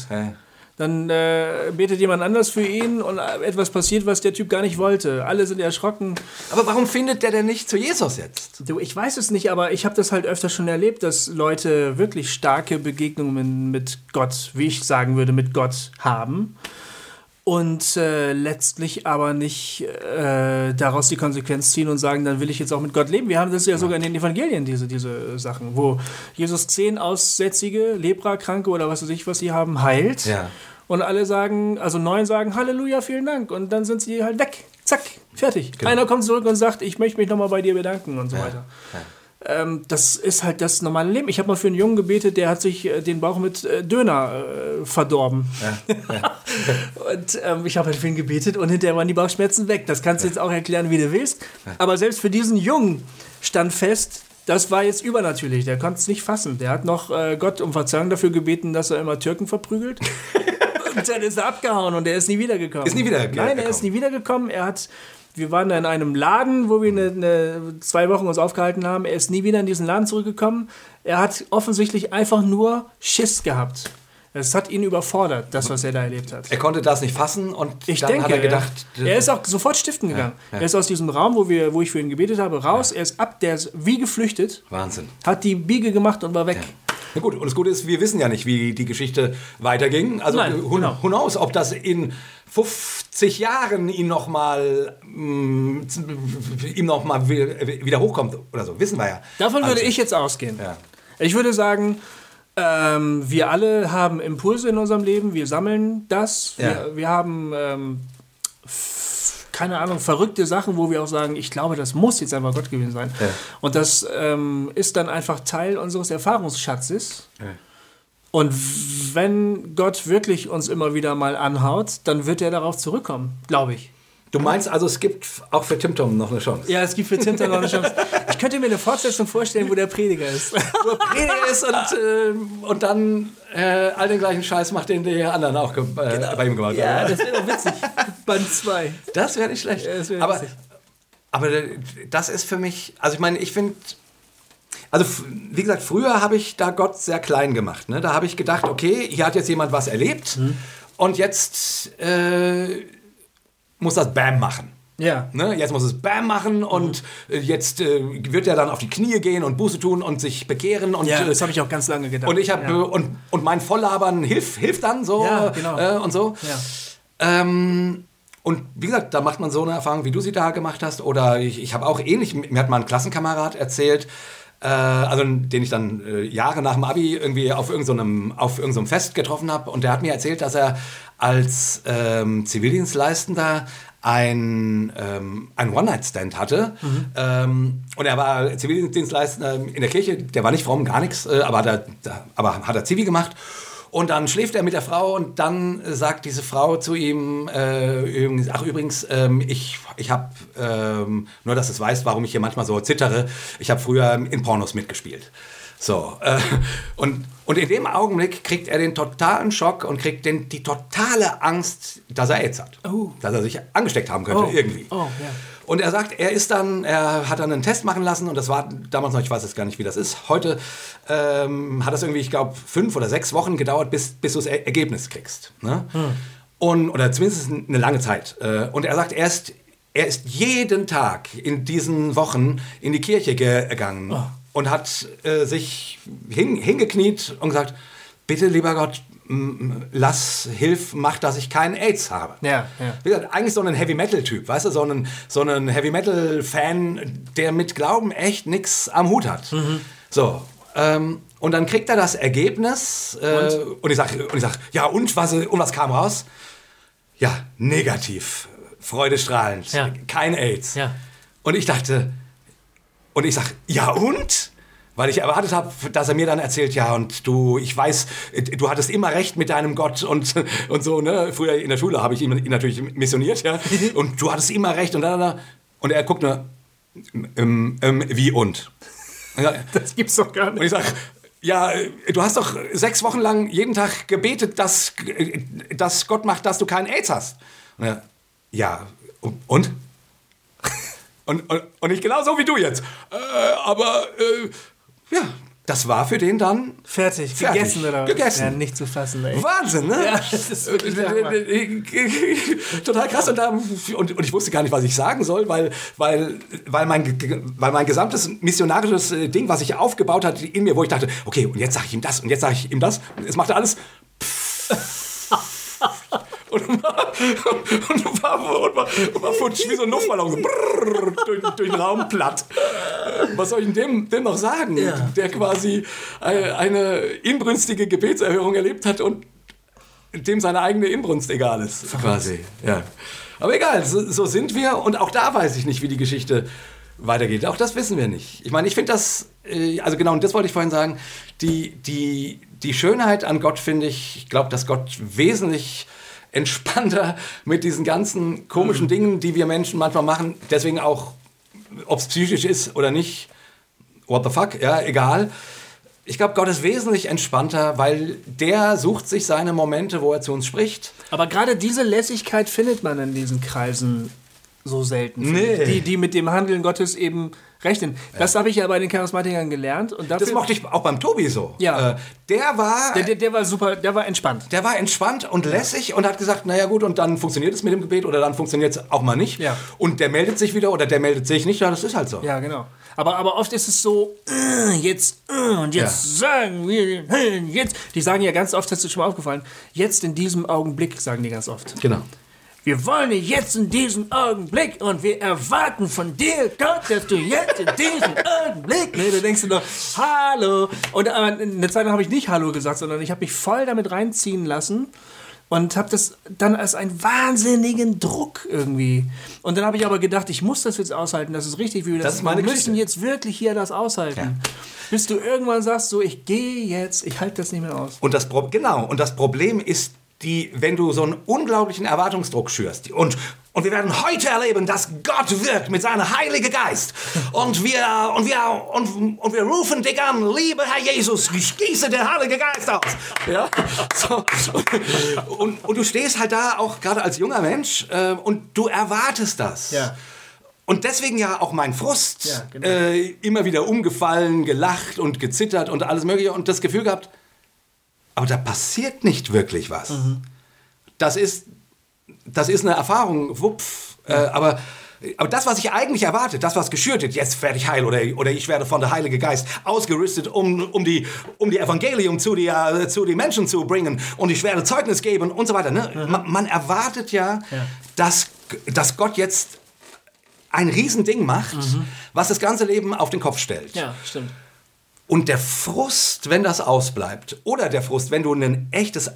Dann äh, betet jemand anders für ihn und etwas passiert, was der Typ gar nicht wollte. Alle sind erschrocken. Aber warum findet der denn nicht zu Jesus jetzt? Du, ich weiß es nicht, aber ich habe das halt öfter schon erlebt, dass Leute wirklich starke Begegnungen mit Gott, wie ich sagen würde, mit Gott haben und äh, letztlich aber nicht äh, daraus die Konsequenz ziehen und sagen, dann will ich jetzt auch mit Gott leben. Wir haben das ja sogar in den Evangelien, diese, diese Sachen, wo Jesus zehn Aussätzige, Leprakranke oder was weiß ich, was sie haben, heilt. Ja. Und alle sagen, also neun sagen Halleluja, vielen Dank. Und dann sind sie halt weg. Zack, fertig. Genau. Einer kommt zurück und sagt, ich möchte mich nochmal bei dir bedanken und so ja. weiter. Ja. Ähm, das ist halt das normale Leben. Ich habe mal für einen Jungen gebetet, der hat sich äh, den Bauch mit äh, Döner äh, verdorben. Ja. und ähm, ich habe halt für ihn gebetet und hinterher waren die Bauchschmerzen weg. Das kannst du jetzt auch erklären, wie du willst. Aber selbst für diesen Jungen stand fest, das war jetzt übernatürlich. Der konnte es nicht fassen. Der hat noch äh, Gott um Verzeihung dafür gebeten, dass er immer Türken verprügelt. und dann ist er abgehauen und er ist nie wiedergekommen. Ist nie wiedergekommen? Nein, er ist nie wiedergekommen. Er hat wir waren da in einem Laden, wo wir eine, eine, zwei Wochen uns aufgehalten haben. Er ist nie wieder in diesen Laden zurückgekommen. Er hat offensichtlich einfach nur Schiss gehabt. Es hat ihn überfordert, das, was er da erlebt hat. Er konnte das nicht fassen und ich dann denke, hat er gedacht. Er ist auch sofort stiften gegangen. Ja, ja. Er ist aus diesem Raum, wo, wir, wo ich für ihn gebetet habe, raus. Ja. Er ist ab, der ist wie geflüchtet. Wahnsinn. Hat die Biege gemacht und war weg. Na gut, und das Gute ist, wir wissen ja nicht, wie die Geschichte weiterging. Also, Nein, who, genau. who knows, ob das in 50 Jahren ihn nochmal mm, ihm noch mal wieder hochkommt oder so. Wissen wir ja. Davon würde also, ich jetzt ausgehen. Ja. Ich würde sagen, ähm, wir alle haben Impulse in unserem Leben, wir sammeln das. Ja. Wir, wir, haben ähm, keine Ahnung, verrückte Sachen, wo wir auch sagen, ich glaube, das muss jetzt einfach Gott gewesen sein. Ja. Und das ähm, ist dann einfach Teil unseres Erfahrungsschatzes. Ja. Und wenn Gott wirklich uns immer wieder mal anhaut, dann wird er darauf zurückkommen, glaube ich. Du meinst also, es gibt auch für Tim Tom noch eine Chance? Ja, es gibt für Tim noch eine Chance. Ich könnte mir eine Fortsetzung vorstellen, wo der Prediger ist. Wo er Prediger ist und, äh, und dann äh, all den gleichen Scheiß macht, den die anderen auch äh, bei ihm gemacht Ja, haben. das wäre doch witzig. Band 2. Das wäre nicht schlecht. Ja, das wär aber, witzig. aber das ist für mich, also ich meine, ich finde, also wie gesagt, früher habe ich da Gott sehr klein gemacht. Ne? Da habe ich gedacht, okay, hier hat jetzt jemand was erlebt Mhm. und jetzt äh, muss das Bam machen. Ja. Ne? Jetzt muss es Bam machen und äh, jetzt äh, wird er dann auf die Knie gehen und Buße tun und sich bekehren. Und, Ja, äh, das habe ich auch ganz lange gedacht. und ich habe ja. äh, und, und mein Volllabern hilft, hilft dann so Ja, genau. äh, und so. Ja. Ähm, und wie gesagt, da macht man so eine Erfahrung, wie du sie da gemacht hast. Oder ich, ich habe auch ähnlich, mir hat mal ein Klassenkamerad erzählt, äh, also den ich dann äh, Jahre nach dem Abi irgendwie auf irgendeinem auf irgendeinem Fest getroffen habe. Und der hat mir erzählt, dass er als ähm, Zivildienstleistender ein, ähm, ein One-Night-Stand hatte. Ähm, und er war Zivildienstleister in der Kirche, der war nicht fromm, gar nichts, äh, aber, hat er, aber hat er Zivi gemacht. Und dann schläft er mit der Frau und dann äh, sagt diese Frau zu ihm, äh, übrigens, ach übrigens, ähm, ich, ich habe, ähm, nur dass es weißt, warum ich hier manchmal so zittere, ich habe früher in Pornos mitgespielt. So, äh, und, und in dem Augenblick kriegt er den totalen Schock und kriegt den, die totale Angst, dass er AIDS hat. Oh. Dass er sich angesteckt haben könnte, Oh. irgendwie. Oh, ja. Und er sagt, er ist dann, er hat dann einen Test machen lassen und das war damals noch, ich weiß jetzt gar nicht, wie das ist. Heute ähm, hat das irgendwie, ich glaube, fünf oder sechs Wochen gedauert, bis, bis du das Er- Ergebnis kriegst. Ne? Und, oder zumindest eine lange Zeit. Äh, Und er sagt, er ist, er ist jeden Tag in diesen Wochen in die Kirche gegangen und hat äh, sich hin, hingekniet und gesagt, bitte lieber Gott, lass, hilf, mach, dass ich keinen AIDS habe. Ja, ja. Wie gesagt, eigentlich so ein Heavy Metal Typ, weißt du, so ein, so ein Heavy Metal Fan, der mit Glauben echt nichts am Hut hat. So. Ähm, und dann kriegt er das Ergebnis äh, und? ich sag, und ich sag, ja und was, und was kam raus? Ja, negativ, freudestrahlend, Ja. kein AIDS. Ja. Und ich dachte, und ich sag, ja und? Weil ich erwartet habe, dass er mir dann erzählt, ja, und du, ich weiß, du hattest immer recht mit deinem Gott und, und so, ne? Früher in der Schule habe ich ihn, natürlich missioniert, ja. Und du hattest immer recht und da, da, da. Und er guckt nur, ähm, ähm, wie und? Und Das gibt's doch gar und nicht. ich sag, ja, du hast doch sechs Wochen lang jeden Tag gebetet, dass, dass Gott macht, dass du keinen AIDS hast. Und er, ja, und? Und, und, und ich genau so wie du jetzt. Äh, aber, äh, ja, das war für den dann Fertig, Fertig. gegessen oder was? Gegessen. Ja, nicht zu fassen, ey. Wahnsinn, ne? Ja, das ist wirklich der Hammer. Total krass. Und, da, und, und ich wusste gar nicht, was ich sagen soll, weil, weil, weil, mein, weil mein gesamtes missionarisches äh, Ding, was sich aufgebaut hat in mir, wo ich dachte, okay, und jetzt sage ich ihm das und jetzt sage ich ihm das. Es machte alles. Und war, und war, und war, und war futsch wie so ein Luftballon, so brrr, durch, durch den Raum platt. Was soll ich denn dem, dem noch sagen, Ja. der quasi eine, eine inbrünstige Gebetserhörung erlebt hat und dem seine eigene Inbrunst egal ist, quasi. Ja. Aber egal, so, so sind wir und auch da weiß ich nicht, wie die Geschichte weitergeht. Auch das wissen wir nicht. Ich meine, ich finde das, äh, also genau, und das wollte ich vorhin sagen, die, die, die Schönheit an Gott finde ich, ich glaube, dass Gott wesentlich entspannter mit diesen ganzen komischen Dingen, die wir Menschen manchmal machen, deswegen auch, ob es psychisch ist oder nicht, what the fuck, ja, egal. Ich glaube, Gott ist wesentlich entspannter, weil der sucht sich seine Momente, wo er zu uns spricht. Aber gerade diese Lässigkeit findet man in diesen Kreisen so selten. Nee. Die, die mit dem Handeln Gottes eben rechnen. Das habe ich ja bei den Charismatikern gelernt. Und dafür, Das mochte ich auch beim Tobi so. Ja. Äh, der war. der, der, der war super, der war entspannt. Der war entspannt und lässig und hat gesagt, naja gut, und dann funktioniert es mit dem Gebet oder dann funktioniert es auch mal nicht. Ja. Und der meldet sich wieder oder der meldet sich nicht, ja, das ist halt so. Ja, genau. Aber, aber oft ist es so, äh, jetzt, äh, und jetzt sagen wir, jetzt. Die sagen ja ganz oft, das ist schon mal aufgefallen, jetzt in diesem Augenblick, sagen die ganz oft. Genau. Wir wollen dich jetzt in diesem Augenblick und wir erwarten von dir, Gott, dass du jetzt in diesem Augenblick. Nee, da denkst du doch, Hallo. Und aber eine Zeit lang habe ich nicht Hallo gesagt, sondern ich habe mich voll damit reinziehen lassen, und habe das dann als einen wahnsinnigen Druck irgendwie. Und dann habe ich aber gedacht, ich muss das jetzt aushalten, das ist richtig, wie wir Das ist meine wir müssen Geschichte. jetzt wirklich hier das aushalten. Bis du irgendwann sagst, so, ich gehe jetzt, ich halte das nicht mehr aus. Und das Pro genau, und das Problem ist, die, wenn du so einen unglaublichen Erwartungsdruck schürst und und wir werden heute erleben, dass Gott wirkt mit seinem Heiligen Geist. Und wir, und wir, und, und wir rufen dich an, lieber Herr Jesus, ich gieße den Heiligen Geist aus. Ja? So. Und, und du stehst halt da auch gerade als junger Mensch äh, und du erwartest das. Ja. Und deswegen ja auch mein Frust. Ja, genau. äh, immer wieder umgefallen, gelacht und gezittert und alles Mögliche und das Gefühl gehabt, aber da passiert nicht wirklich was. Das, ist, das ist eine Erfahrung, wupf. Äh, aber, aber das, was ich eigentlich erwarte, das, was geschürt wird, jetzt werde ich heil oder, oder ich werde von der Heilige Geist ausgerüstet, um, um, die, um die Evangelium zu, die, äh, zu den Menschen zu bringen und ich werde Zeugnis geben und so weiter. Ne? Man, man erwartet ja, Dass, dass Gott jetzt ein Riesending macht, was das ganze Leben auf den Kopf stellt. Ja, stimmt. Und der Frust, wenn das ausbleibt, oder der Frust, wenn du ein echtes,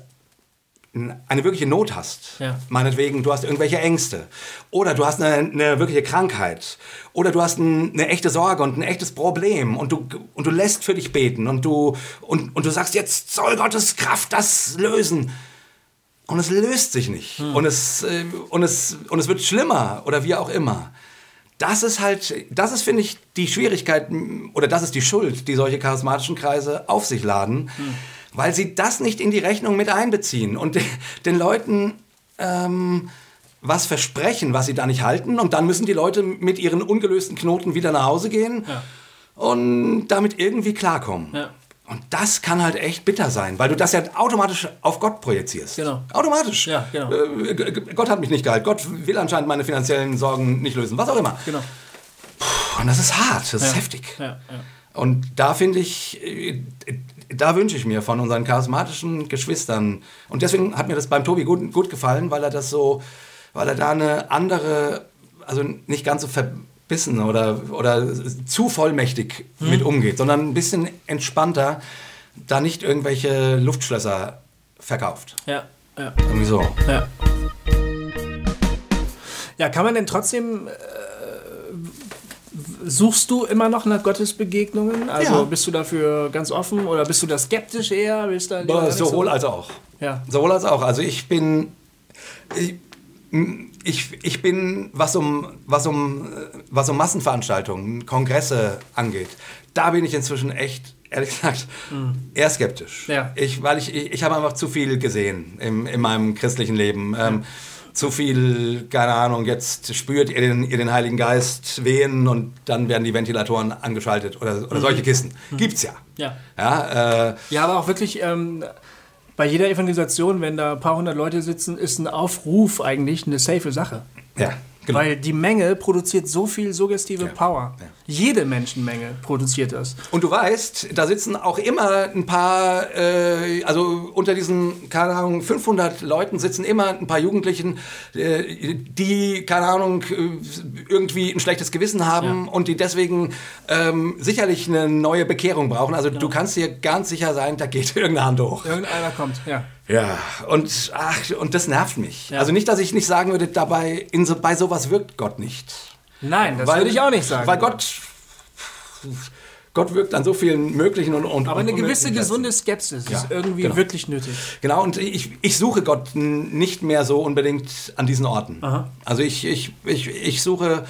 eine wirkliche Not hast, Ja. meinetwegen, du hast irgendwelche Ängste, oder du hast eine, eine wirkliche Krankheit, oder du hast ein, eine echte Sorge und ein echtes Problem und du, und du lässt für dich beten und du, und, und du sagst, jetzt soll Gottes Kraft das lösen. Und es löst sich nicht. Und, es, äh, und, es, und es wird schlimmer oder wie auch immer. Das ist halt, das ist, finde ich, die Schwierigkeit oder das ist die Schuld, die solche charismatischen Kreise auf sich laden, weil sie das nicht in die Rechnung mit einbeziehen und de- den Leuten ähm, was versprechen, was sie da nicht halten und dann müssen die Leute mit ihren ungelösten Knoten wieder nach Hause gehen Ja. und damit irgendwie klarkommen. Ja. Und das kann halt echt bitter sein, weil du das ja automatisch auf Gott projizierst. Genau. Automatisch. Ja, genau. Äh, Gott hat mich nicht geheilt. Gott will anscheinend meine finanziellen Sorgen nicht lösen. Was auch immer. Genau. Und das ist hart, das ist heftig. Ja, ja. Und da finde ich, äh, da wünsche ich mir von unseren charismatischen Geschwistern, und deswegen hat mir das beim Tobi gut, gut gefallen, weil er das so, weil er da eine andere, also nicht ganz so verbissen oder, oder zu vollmächtig mit umgeht, sondern ein bisschen entspannter, da nicht irgendwelche Luftschlösser verkauft. Ja, ja, Irgendwie so. ja. Ja, kann man denn trotzdem. Äh, suchst du immer noch nach Gottesbegegnungen? Also Ja. bist du dafür ganz offen oder bist du da skeptisch eher? Bist da Sowohl so? als auch. Ja. Sowohl als auch. Also ich bin. Ich, ich, ich bin, was um, was, um, was um Massenveranstaltungen, Kongresse angeht, da bin ich inzwischen echt, ehrlich gesagt, eher skeptisch. Ja. Ich, weil ich, ich, ich habe einfach zu viel gesehen im, in meinem christlichen Leben. Ähm, zu viel, keine Ahnung, jetzt spürt ihr den, ihr den Heiligen Geist wehen und dann werden die Ventilatoren angeschaltet oder, oder solche Kisten. Gibt's ja. Ja. Ja, äh, Ja, aber auch wirklich ähm, bei jeder Evangelisation, wenn da ein paar hundert Leute sitzen, ist ein Aufruf eigentlich eine safe Sache. ja genau. Weil die Menge produziert so viel suggestive Power. ja. Jede Menschenmenge produziert das. Und du weißt, da sitzen auch immer ein paar, äh, also unter diesen, keine Ahnung, 500 Leuten sitzen immer ein paar Jugendlichen, äh, die, keine Ahnung, äh, irgendwie ein schlechtes Gewissen haben und die deswegen ähm, sicherlich eine neue Bekehrung brauchen. Also du kannst dir ganz sicher sein, da geht irgendeine Hand hoch. Irgendeiner kommt, ja. Ja, und, ach, und das nervt mich. Ja. Also nicht, dass ich nicht sagen würde, dabei, in so, bei sowas wirkt Gott nicht. Nein, das würde ich auch nicht sagen. Weil Gott, Gott wirkt an so vielen möglichen und, und aber eine gewisse gesunde Skepsis Ja, ist irgendwie genau. wirklich nötig. Genau, und ich, ich suche Gott nicht mehr so unbedingt an diesen Orten. Aha. Also ich, ich, ich, ich suche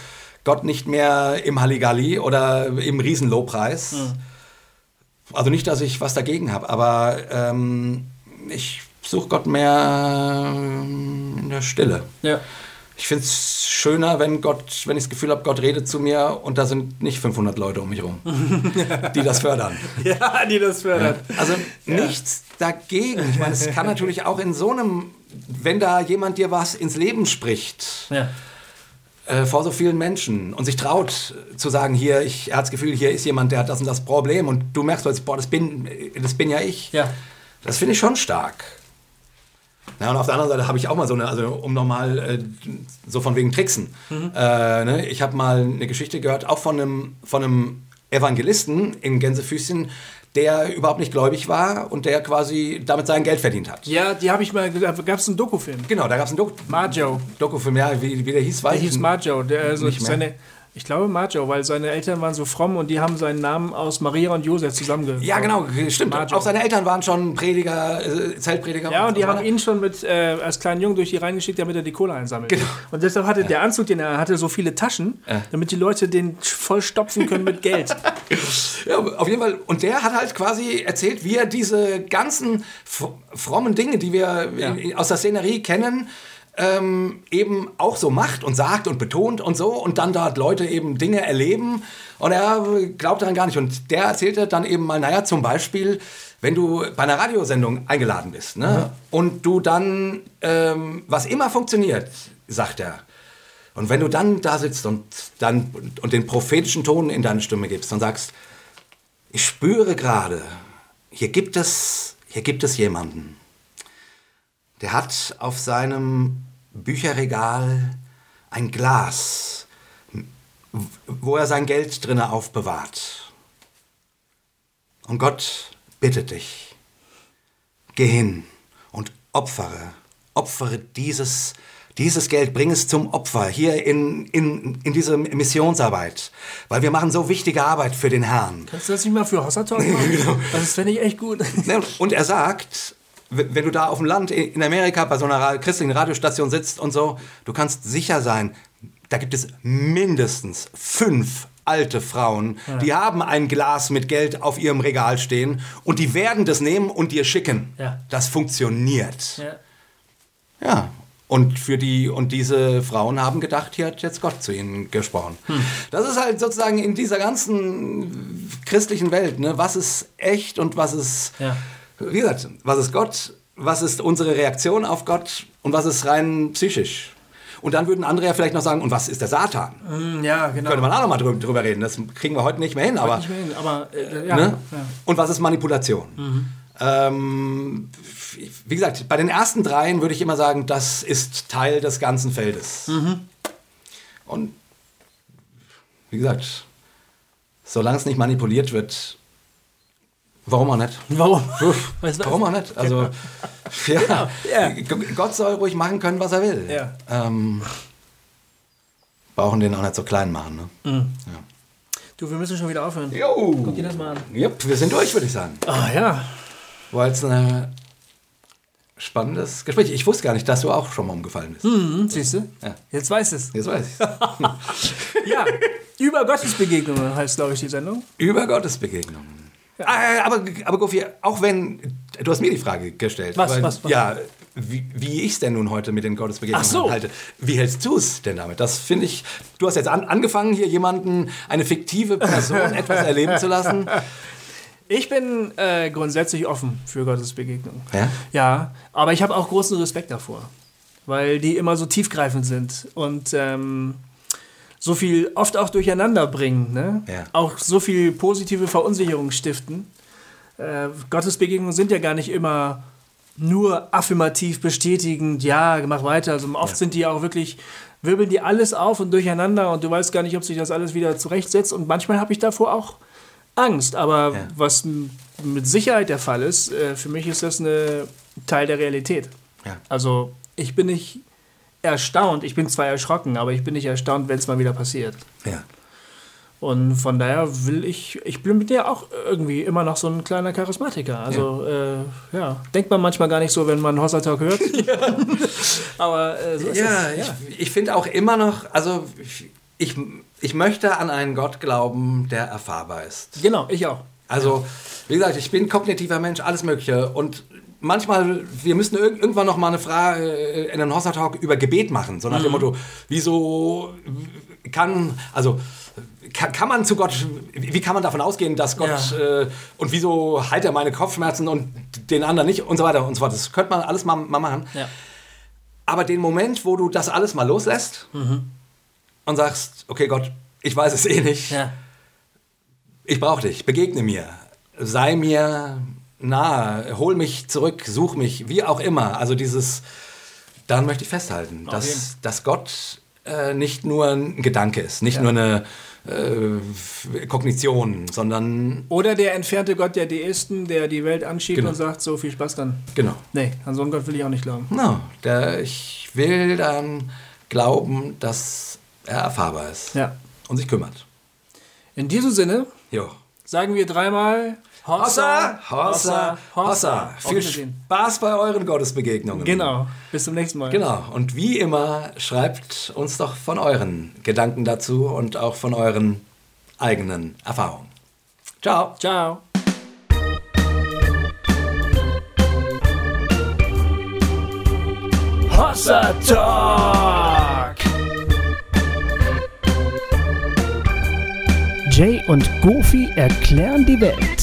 Gott nicht mehr im Halligalli oder im Riesenlobpreis. Also nicht, dass ich was dagegen habe, aber ähm, ich suche Gott mehr ähm, in der Stille. Ja. Ich finde es schöner, wenn Gott, wenn ich das Gefühl habe, Gott redet zu mir und da sind nicht 500 Leute um mich rum, die das fördern. Ja, die das fördert. Also nichts dagegen. Ich meine, es kann natürlich auch in so einem, wenn da jemand dir was ins Leben spricht, Ja. äh, vor so vielen Menschen und sich traut zu sagen, hier, ich er hat das Gefühl, hier ist jemand, der hat das und das Problem und du merkst boah, das bin, das bin ja ich. Ja. Das finde ich schon stark. Ja, und auf der anderen Seite habe ich auch mal so eine, also um nochmal äh, so von wegen Tricksen. Äh, ne? Ich habe mal eine Geschichte gehört, auch von einem, von einem Evangelisten in Gänsefüßchen, der überhaupt nicht gläubig war und der quasi damit sein Geld verdient hat. Ja, die habe ich mal, da gab es einen Dokufilm. Genau, da gab es einen Dok Marjo. Dokufilm, ja, wie, wie der hieß, weiß Der hieß ich Marjo. Der, also seine, ich glaube Marjo, weil seine Eltern waren so fromm und die haben seinen Namen aus Maria und Josef zusammenge. Ja, genau, stimmt. Marjo. Auch seine Eltern waren schon Prediger, äh, Zeltprediger. Ja, und die so haben ihn schon mit, äh, als kleinen Jungen durch die Reihen geschickt, damit er die Kohle einsammelt. Genau. Und deshalb hatte der Anzug, den er hatte, so viele Taschen, damit die Leute den voll stopfen können mit Geld. Ja, auf jeden Fall. Und der hat halt quasi erzählt, wie er diese ganzen frommen Dinge, die wir Ja. aus der Szenerie kennen, ähm, eben auch so macht und sagt und betont und so und dann dort Leute eben Dinge erleben und er glaubt daran gar nicht. Und der erzählte dann eben mal, naja, zum Beispiel, wenn du bei einer Radiosendung eingeladen bist ne, und du dann, ähm, was immer funktioniert, sagt er, und wenn du dann da sitzt und, dann, und den prophetischen Ton in deine Stimme gibst und sagst, ich spüre gerade, hier gibt es, hier gibt es jemanden, der hat auf seinem Bücherregal ein Glas, wo er sein Geld drinne aufbewahrt. Und Gott bittet dich, geh hin und opfere, opfere dieses, dieses Geld, bring es zum Opfer hier in, in, in diese Missionsarbeit, weil wir machen so wichtige Arbeit für den Herrn. Kannst du das nicht mal für Hossertalk machen? Genau. Das fände ich echt gut. Und er sagt, wenn du da auf dem Land in Amerika bei so einer christlichen Radiostation sitzt und so, du kannst sicher sein, da gibt es mindestens fünf alte Frauen, die haben ein Glas mit Geld auf ihrem Regal stehen und die werden das nehmen und dir schicken. Ja. Das funktioniert. Ja. Ja. Und für die und diese Frauen haben gedacht, hier hat jetzt Gott zu ihnen gesprochen. Das ist halt sozusagen in dieser ganzen christlichen Welt, ne, was ist echt und was ist, Ja. Wie gesagt, was ist Gott, was ist unsere Reaktion auf Gott und was ist rein psychisch. Und dann würden andere ja vielleicht noch sagen, und was ist der Satan? Hm, Ja, genau. Könnte man auch noch mal drüber, drüber reden. Das kriegen wir heute nicht mehr hin, aber Nicht mehr hin, aber äh, ja, ne? ja. Mhm. Und was ist Manipulation? Ähm, wie gesagt, bei den ersten dreien würde ich immer sagen, das ist Teil des ganzen Feldes. Mhm. Und wie gesagt, solange es nicht manipuliert wird, warum auch nicht? Warum? Weißt du, Warum auch nicht? Also, ja, ja. G- Gott soll ruhig machen können, was er will. Ja. Ähm, brauchen den auch nicht so klein machen. Ne? Du, wir müssen schon wieder aufhören. Jo. Guck dir das mal an. Jupp, wir sind durch, würde ich sagen. Ah ja. War jetzt ein spannendes Gespräch. Ich wusste gar nicht, dass du auch schon mal umgefallen bist. Hm, siehst du? Ja. Jetzt weiß es. Jetzt weiß ich Ja. Über Gottesbegegnungen heißt, glaube ich, die Sendung. Über Gottesbegegnungen. Ah, aber, aber Gofi, auch wenn, du hast mir die Frage gestellt. Was, aber, was, was? Ja, wie, wie ich es denn nun heute mit den Gottesbegegnungen so. halte. Wie hältst du es denn damit? Das finde ich, du hast jetzt an, angefangen, hier jemanden, eine fiktive Person etwas erleben zu lassen. Ich bin äh, grundsätzlich offen für Gottesbegegnungen. Ja? Ja, aber ich habe auch großen Respekt davor, weil die immer so tiefgreifend sind und ähm, so viel oft auch durcheinander bringen, ne? Ja. auch so viel positive Verunsicherung stiften. Äh, Gottesbegegnungen sind ja gar nicht immer nur affirmativ bestätigend, ja, mach weiter. Also oft Ja. sind die auch wirklich, wirbeln die alles auf und durcheinander und du weißt gar nicht, ob sich das alles wieder zurechtsetzt. Und manchmal habe ich davor auch Angst. Aber Ja. was mit Sicherheit der Fall ist, äh, für mich ist das ein Teil der Realität. Ja. Also ich bin nicht erstaunt, ich bin zwar erschrocken, aber ich bin nicht erstaunt, wenn es mal wieder passiert. Ja. Und von daher will ich, ich bin mit dir auch irgendwie immer noch so ein kleiner Charismatiker. Also ja, äh, ja. denkt man manchmal gar nicht so, wenn man Hossa Talk hört. aber äh, so ist Ja, es. ich, ich finde auch immer noch, also ich, ich möchte an einen Gott glauben, der erfahrbar ist. Genau, ich auch. Also, wie gesagt, ich bin kognitiver Mensch, alles Mögliche. Und manchmal, wir müssen irg irgendwann noch mal eine Frage äh, in einem Hossa Talk über Gebet machen. So nach dem Motto, wieso kann, also, kann, kann man zu Gott, wie kann man davon ausgehen, dass Gott, Ja. äh, und wieso heilt er meine Kopfschmerzen und den anderen nicht und so weiter und so fort. Das könnte man alles mal, mal machen. Ja. Aber den Moment, wo du das alles mal loslässt und sagst, okay Gott, ich weiß es eh nicht, Ja. ich brauche dich, begegne mir, sei mir nahe, hol mich zurück, such mich, wie auch immer. Also dieses, daran möchte ich festhalten, jeden. dass, dass Gott äh, nicht nur ein Gedanke ist, nicht nur eine, äh, Kognition, sondern Oder der entfernte Gott der Deisten, der die Welt anschiebt Genau. und sagt, so viel Spaß dann. genau. Nee, an so einen Gott will ich auch nicht glauben. No, der, ich will dann glauben, dass er erfahrbar ist Ja. und sich kümmert. In diesem Sinne Jo. sagen wir dreimal Hossa, Hossa, Hossa. Viel. Spaß bei euren Gottesbegegnungen. Genau. Bis zum nächsten Mal. Genau. Und wie immer, schreibt uns doch von euren Gedanken dazu und auch von euren eigenen Erfahrungen. Ciao. Ciao. Hossa Talk! Jay und Goofy erklären die Welt.